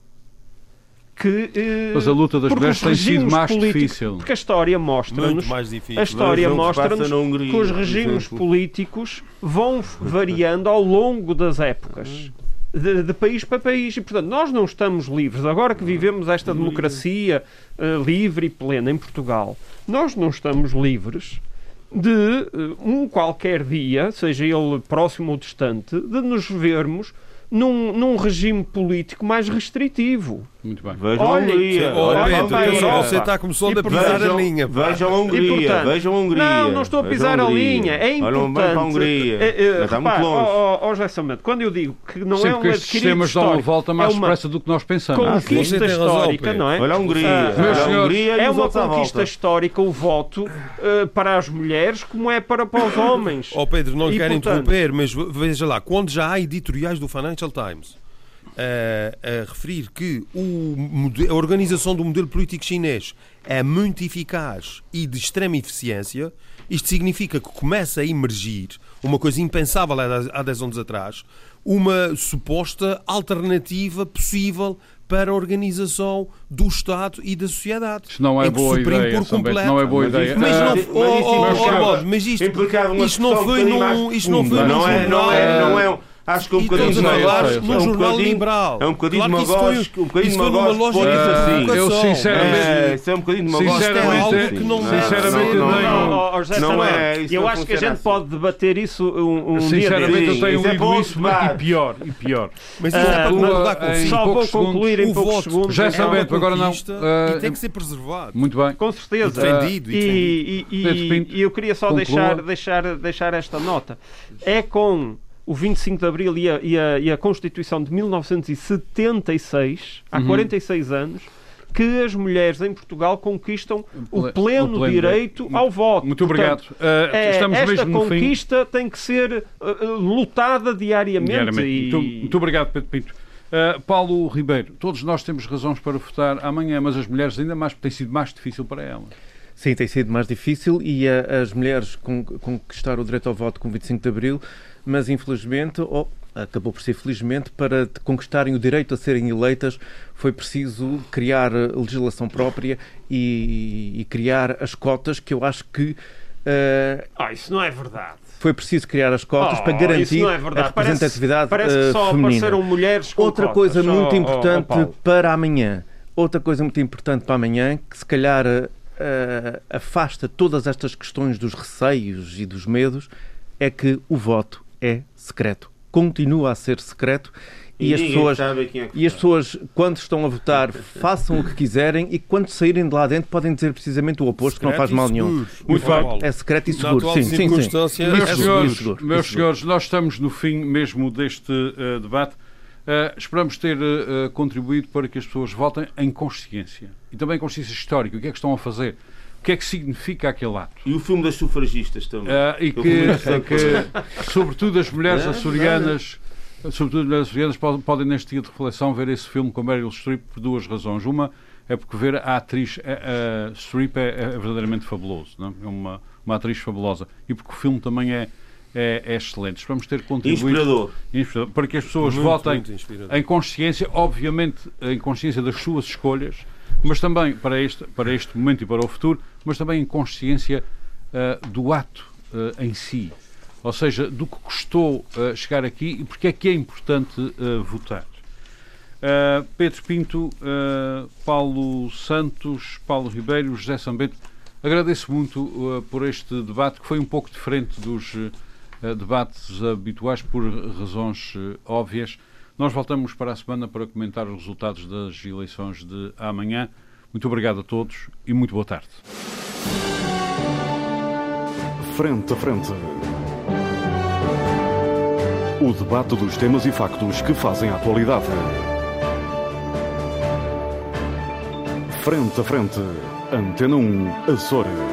que. eh, Mas a luta das mulheres tem sido regimes mais políticos- difícil. Porque a história mostra-nos. Muito mais difícil. A história que se mostra-nos Hungria, que os regimes exemplo. políticos vão variando ao longo das épocas. De, de país para país. E, portanto, nós não estamos livres. Agora que vivemos esta democracia eh, livre e plena em Portugal, nós não estamos livres de eh, um qualquer dia, seja ele próximo ou distante, de nos vermos num, num regime político mais restritivo. Muito bem. Vejam a Hungria. Oh, Olha, vejam a Pedro, Hungria. só é, você está começando a pisar a Vejam, linha. pá. vejam a Hungria, E, portanto, vejam a Hungria. Não, não estou a pisar a Hungria. linha. É importante. Olham bem para a Hungria. É, é, está muito longe. ó, ó, José Samento, quando eu digo que não Sim, é um porque estes sistemas dão uma volta mais é uma depressa do que nós pensamos. conquista razão, histórica, Pedro. não é? Olha a Hungria. Ah, olha a Hungria É uma conquista histórica o voto eh, para as mulheres como é para, para os homens. Ó Pedro, não E, quero portanto- interromper, mas ve- veja lá, quando já há editoriais do Financial Times eh, a referir que o mode- a organização do modelo político chinês é muito eficaz e de extrema eficiência, isto significa que começa a emergir uma coisa impensável há dez- há 10 anos atrás, uma suposta alternativa possível para a organização do Estado e da sociedade. Isto não é boa ideia, completo. não é boa ideia. Mas não, Mas isso oh, oh, oh, mas isto, isto não foi um num, isto não foi num Não é, não é, não é, acho que é um E bocadinho sei. num é um jornal bocadinho- liberal. É um bocadinho demagógico, um bocadinho demagógico assim. Eu, provocação. sinceramente, É, isso é um bocadinho demagógico. Sinceramente, não sinceramente, não, eu não, é, eu acho que a gente assim. pode debater isso um, um dia Sinceramente, eu tenho isso é lido isso muito e pior, e pior. Mas isso é para mas- consigo. Só vou concluir em poucos segundos. Já sabendo, agora não. conquista Ah, e tem que ser preservado. Muito bem. Com certeza. E defendido, e E, e- e eu queria só conclua. deixar, deixar, deixar esta nota. É com o 25 de Abril e a, e a- e a Constituição de 1976, há Uhum. 46 anos, que as mulheres em Portugal conquistam o ple- pleno, o pleno direito ao voto. Muito obrigado. Portanto, é, estamos esta mesmo no fim. conquista tem que ser uh, uh, lutada diariamente. Diariamente. E... Muito, muito obrigado, Pedro Pinto. Uh, Paulo Ribeiro, todos nós temos razões para votar amanhã, mas as mulheres ainda mais, tem sido mais difícil para elas. Sim, tem sido mais difícil e as mulheres con- conquistaram o direito ao voto com 25 de Abril, mas infelizmente, ou acabou por ser felizmente, para conquistarem o direito a serem eleitas foi preciso criar eh, legislação própria e, e criar as cotas que eu acho que Ah, isso não é verdade. foi preciso criar as cotas Oh, para garantir é a representatividade Parece, parece eh, que só feminina. apareceram mulheres com Outra coisa Oh, muito oh, importante oh, para amanhã, outra coisa muito importante para amanhã, que se calhar eh, afasta todas estas questões dos receios e dos medos, é que o voto é secreto. Continua a ser secreto e, as ninguém pessoas sabe quem é que e as pessoas, quando estão a votar, façam o que quiserem e quando saírem de lá dentro podem dizer precisamente o oposto, que não faz mal nenhum. Muito bem. É secreto e seguro. atual Sim, sim, sim. circunstância, Meus é senhores, isso, meus senhores, nós estamos no fim mesmo deste eh, debate. Eh, esperamos ter eh, contribuído para que as pessoas votem em consciência. E também consciência histórica. O que é que estão a fazer? O que é que significa aquele ato? E o filme das sufragistas também. Ah, e que, que, sobretudo as mulheres Não, açorianas, sobretudo as mulheres açorianas podem, podem neste dia de reflexão ver esse filme com Meryl Streep por duas razões. Uma é porque ver a atriz a, a Streep é, é verdadeiramente fabuloso, não? é uma, uma atriz fabulosa. E porque o filme também é, é, é excelente. Esperamos ter contribuído Inspirador. inspirador, para que as pessoas Muito, votem muito em consciência, obviamente em consciência das suas escolhas, mas também para este, para este momento e para o futuro, mas também em consciência ah, do ato ah, em si. Ou seja, do que custou ah, chegar aqui e porque é que é importante votar. Pedro Pinto, Paulo Santos, Paulo Ribeiro, José Sambento, agradeço muito por este debate que foi um pouco diferente dos debates habituais por razões óbvias. Nós voltamos para a semana para comentar os resultados das eleições de amanhã. Muito obrigado a todos e muito boa tarde. Frente a frente. O debate dos temas e factos que fazem a atualidade. Frente a frente. Antena 1, Açores.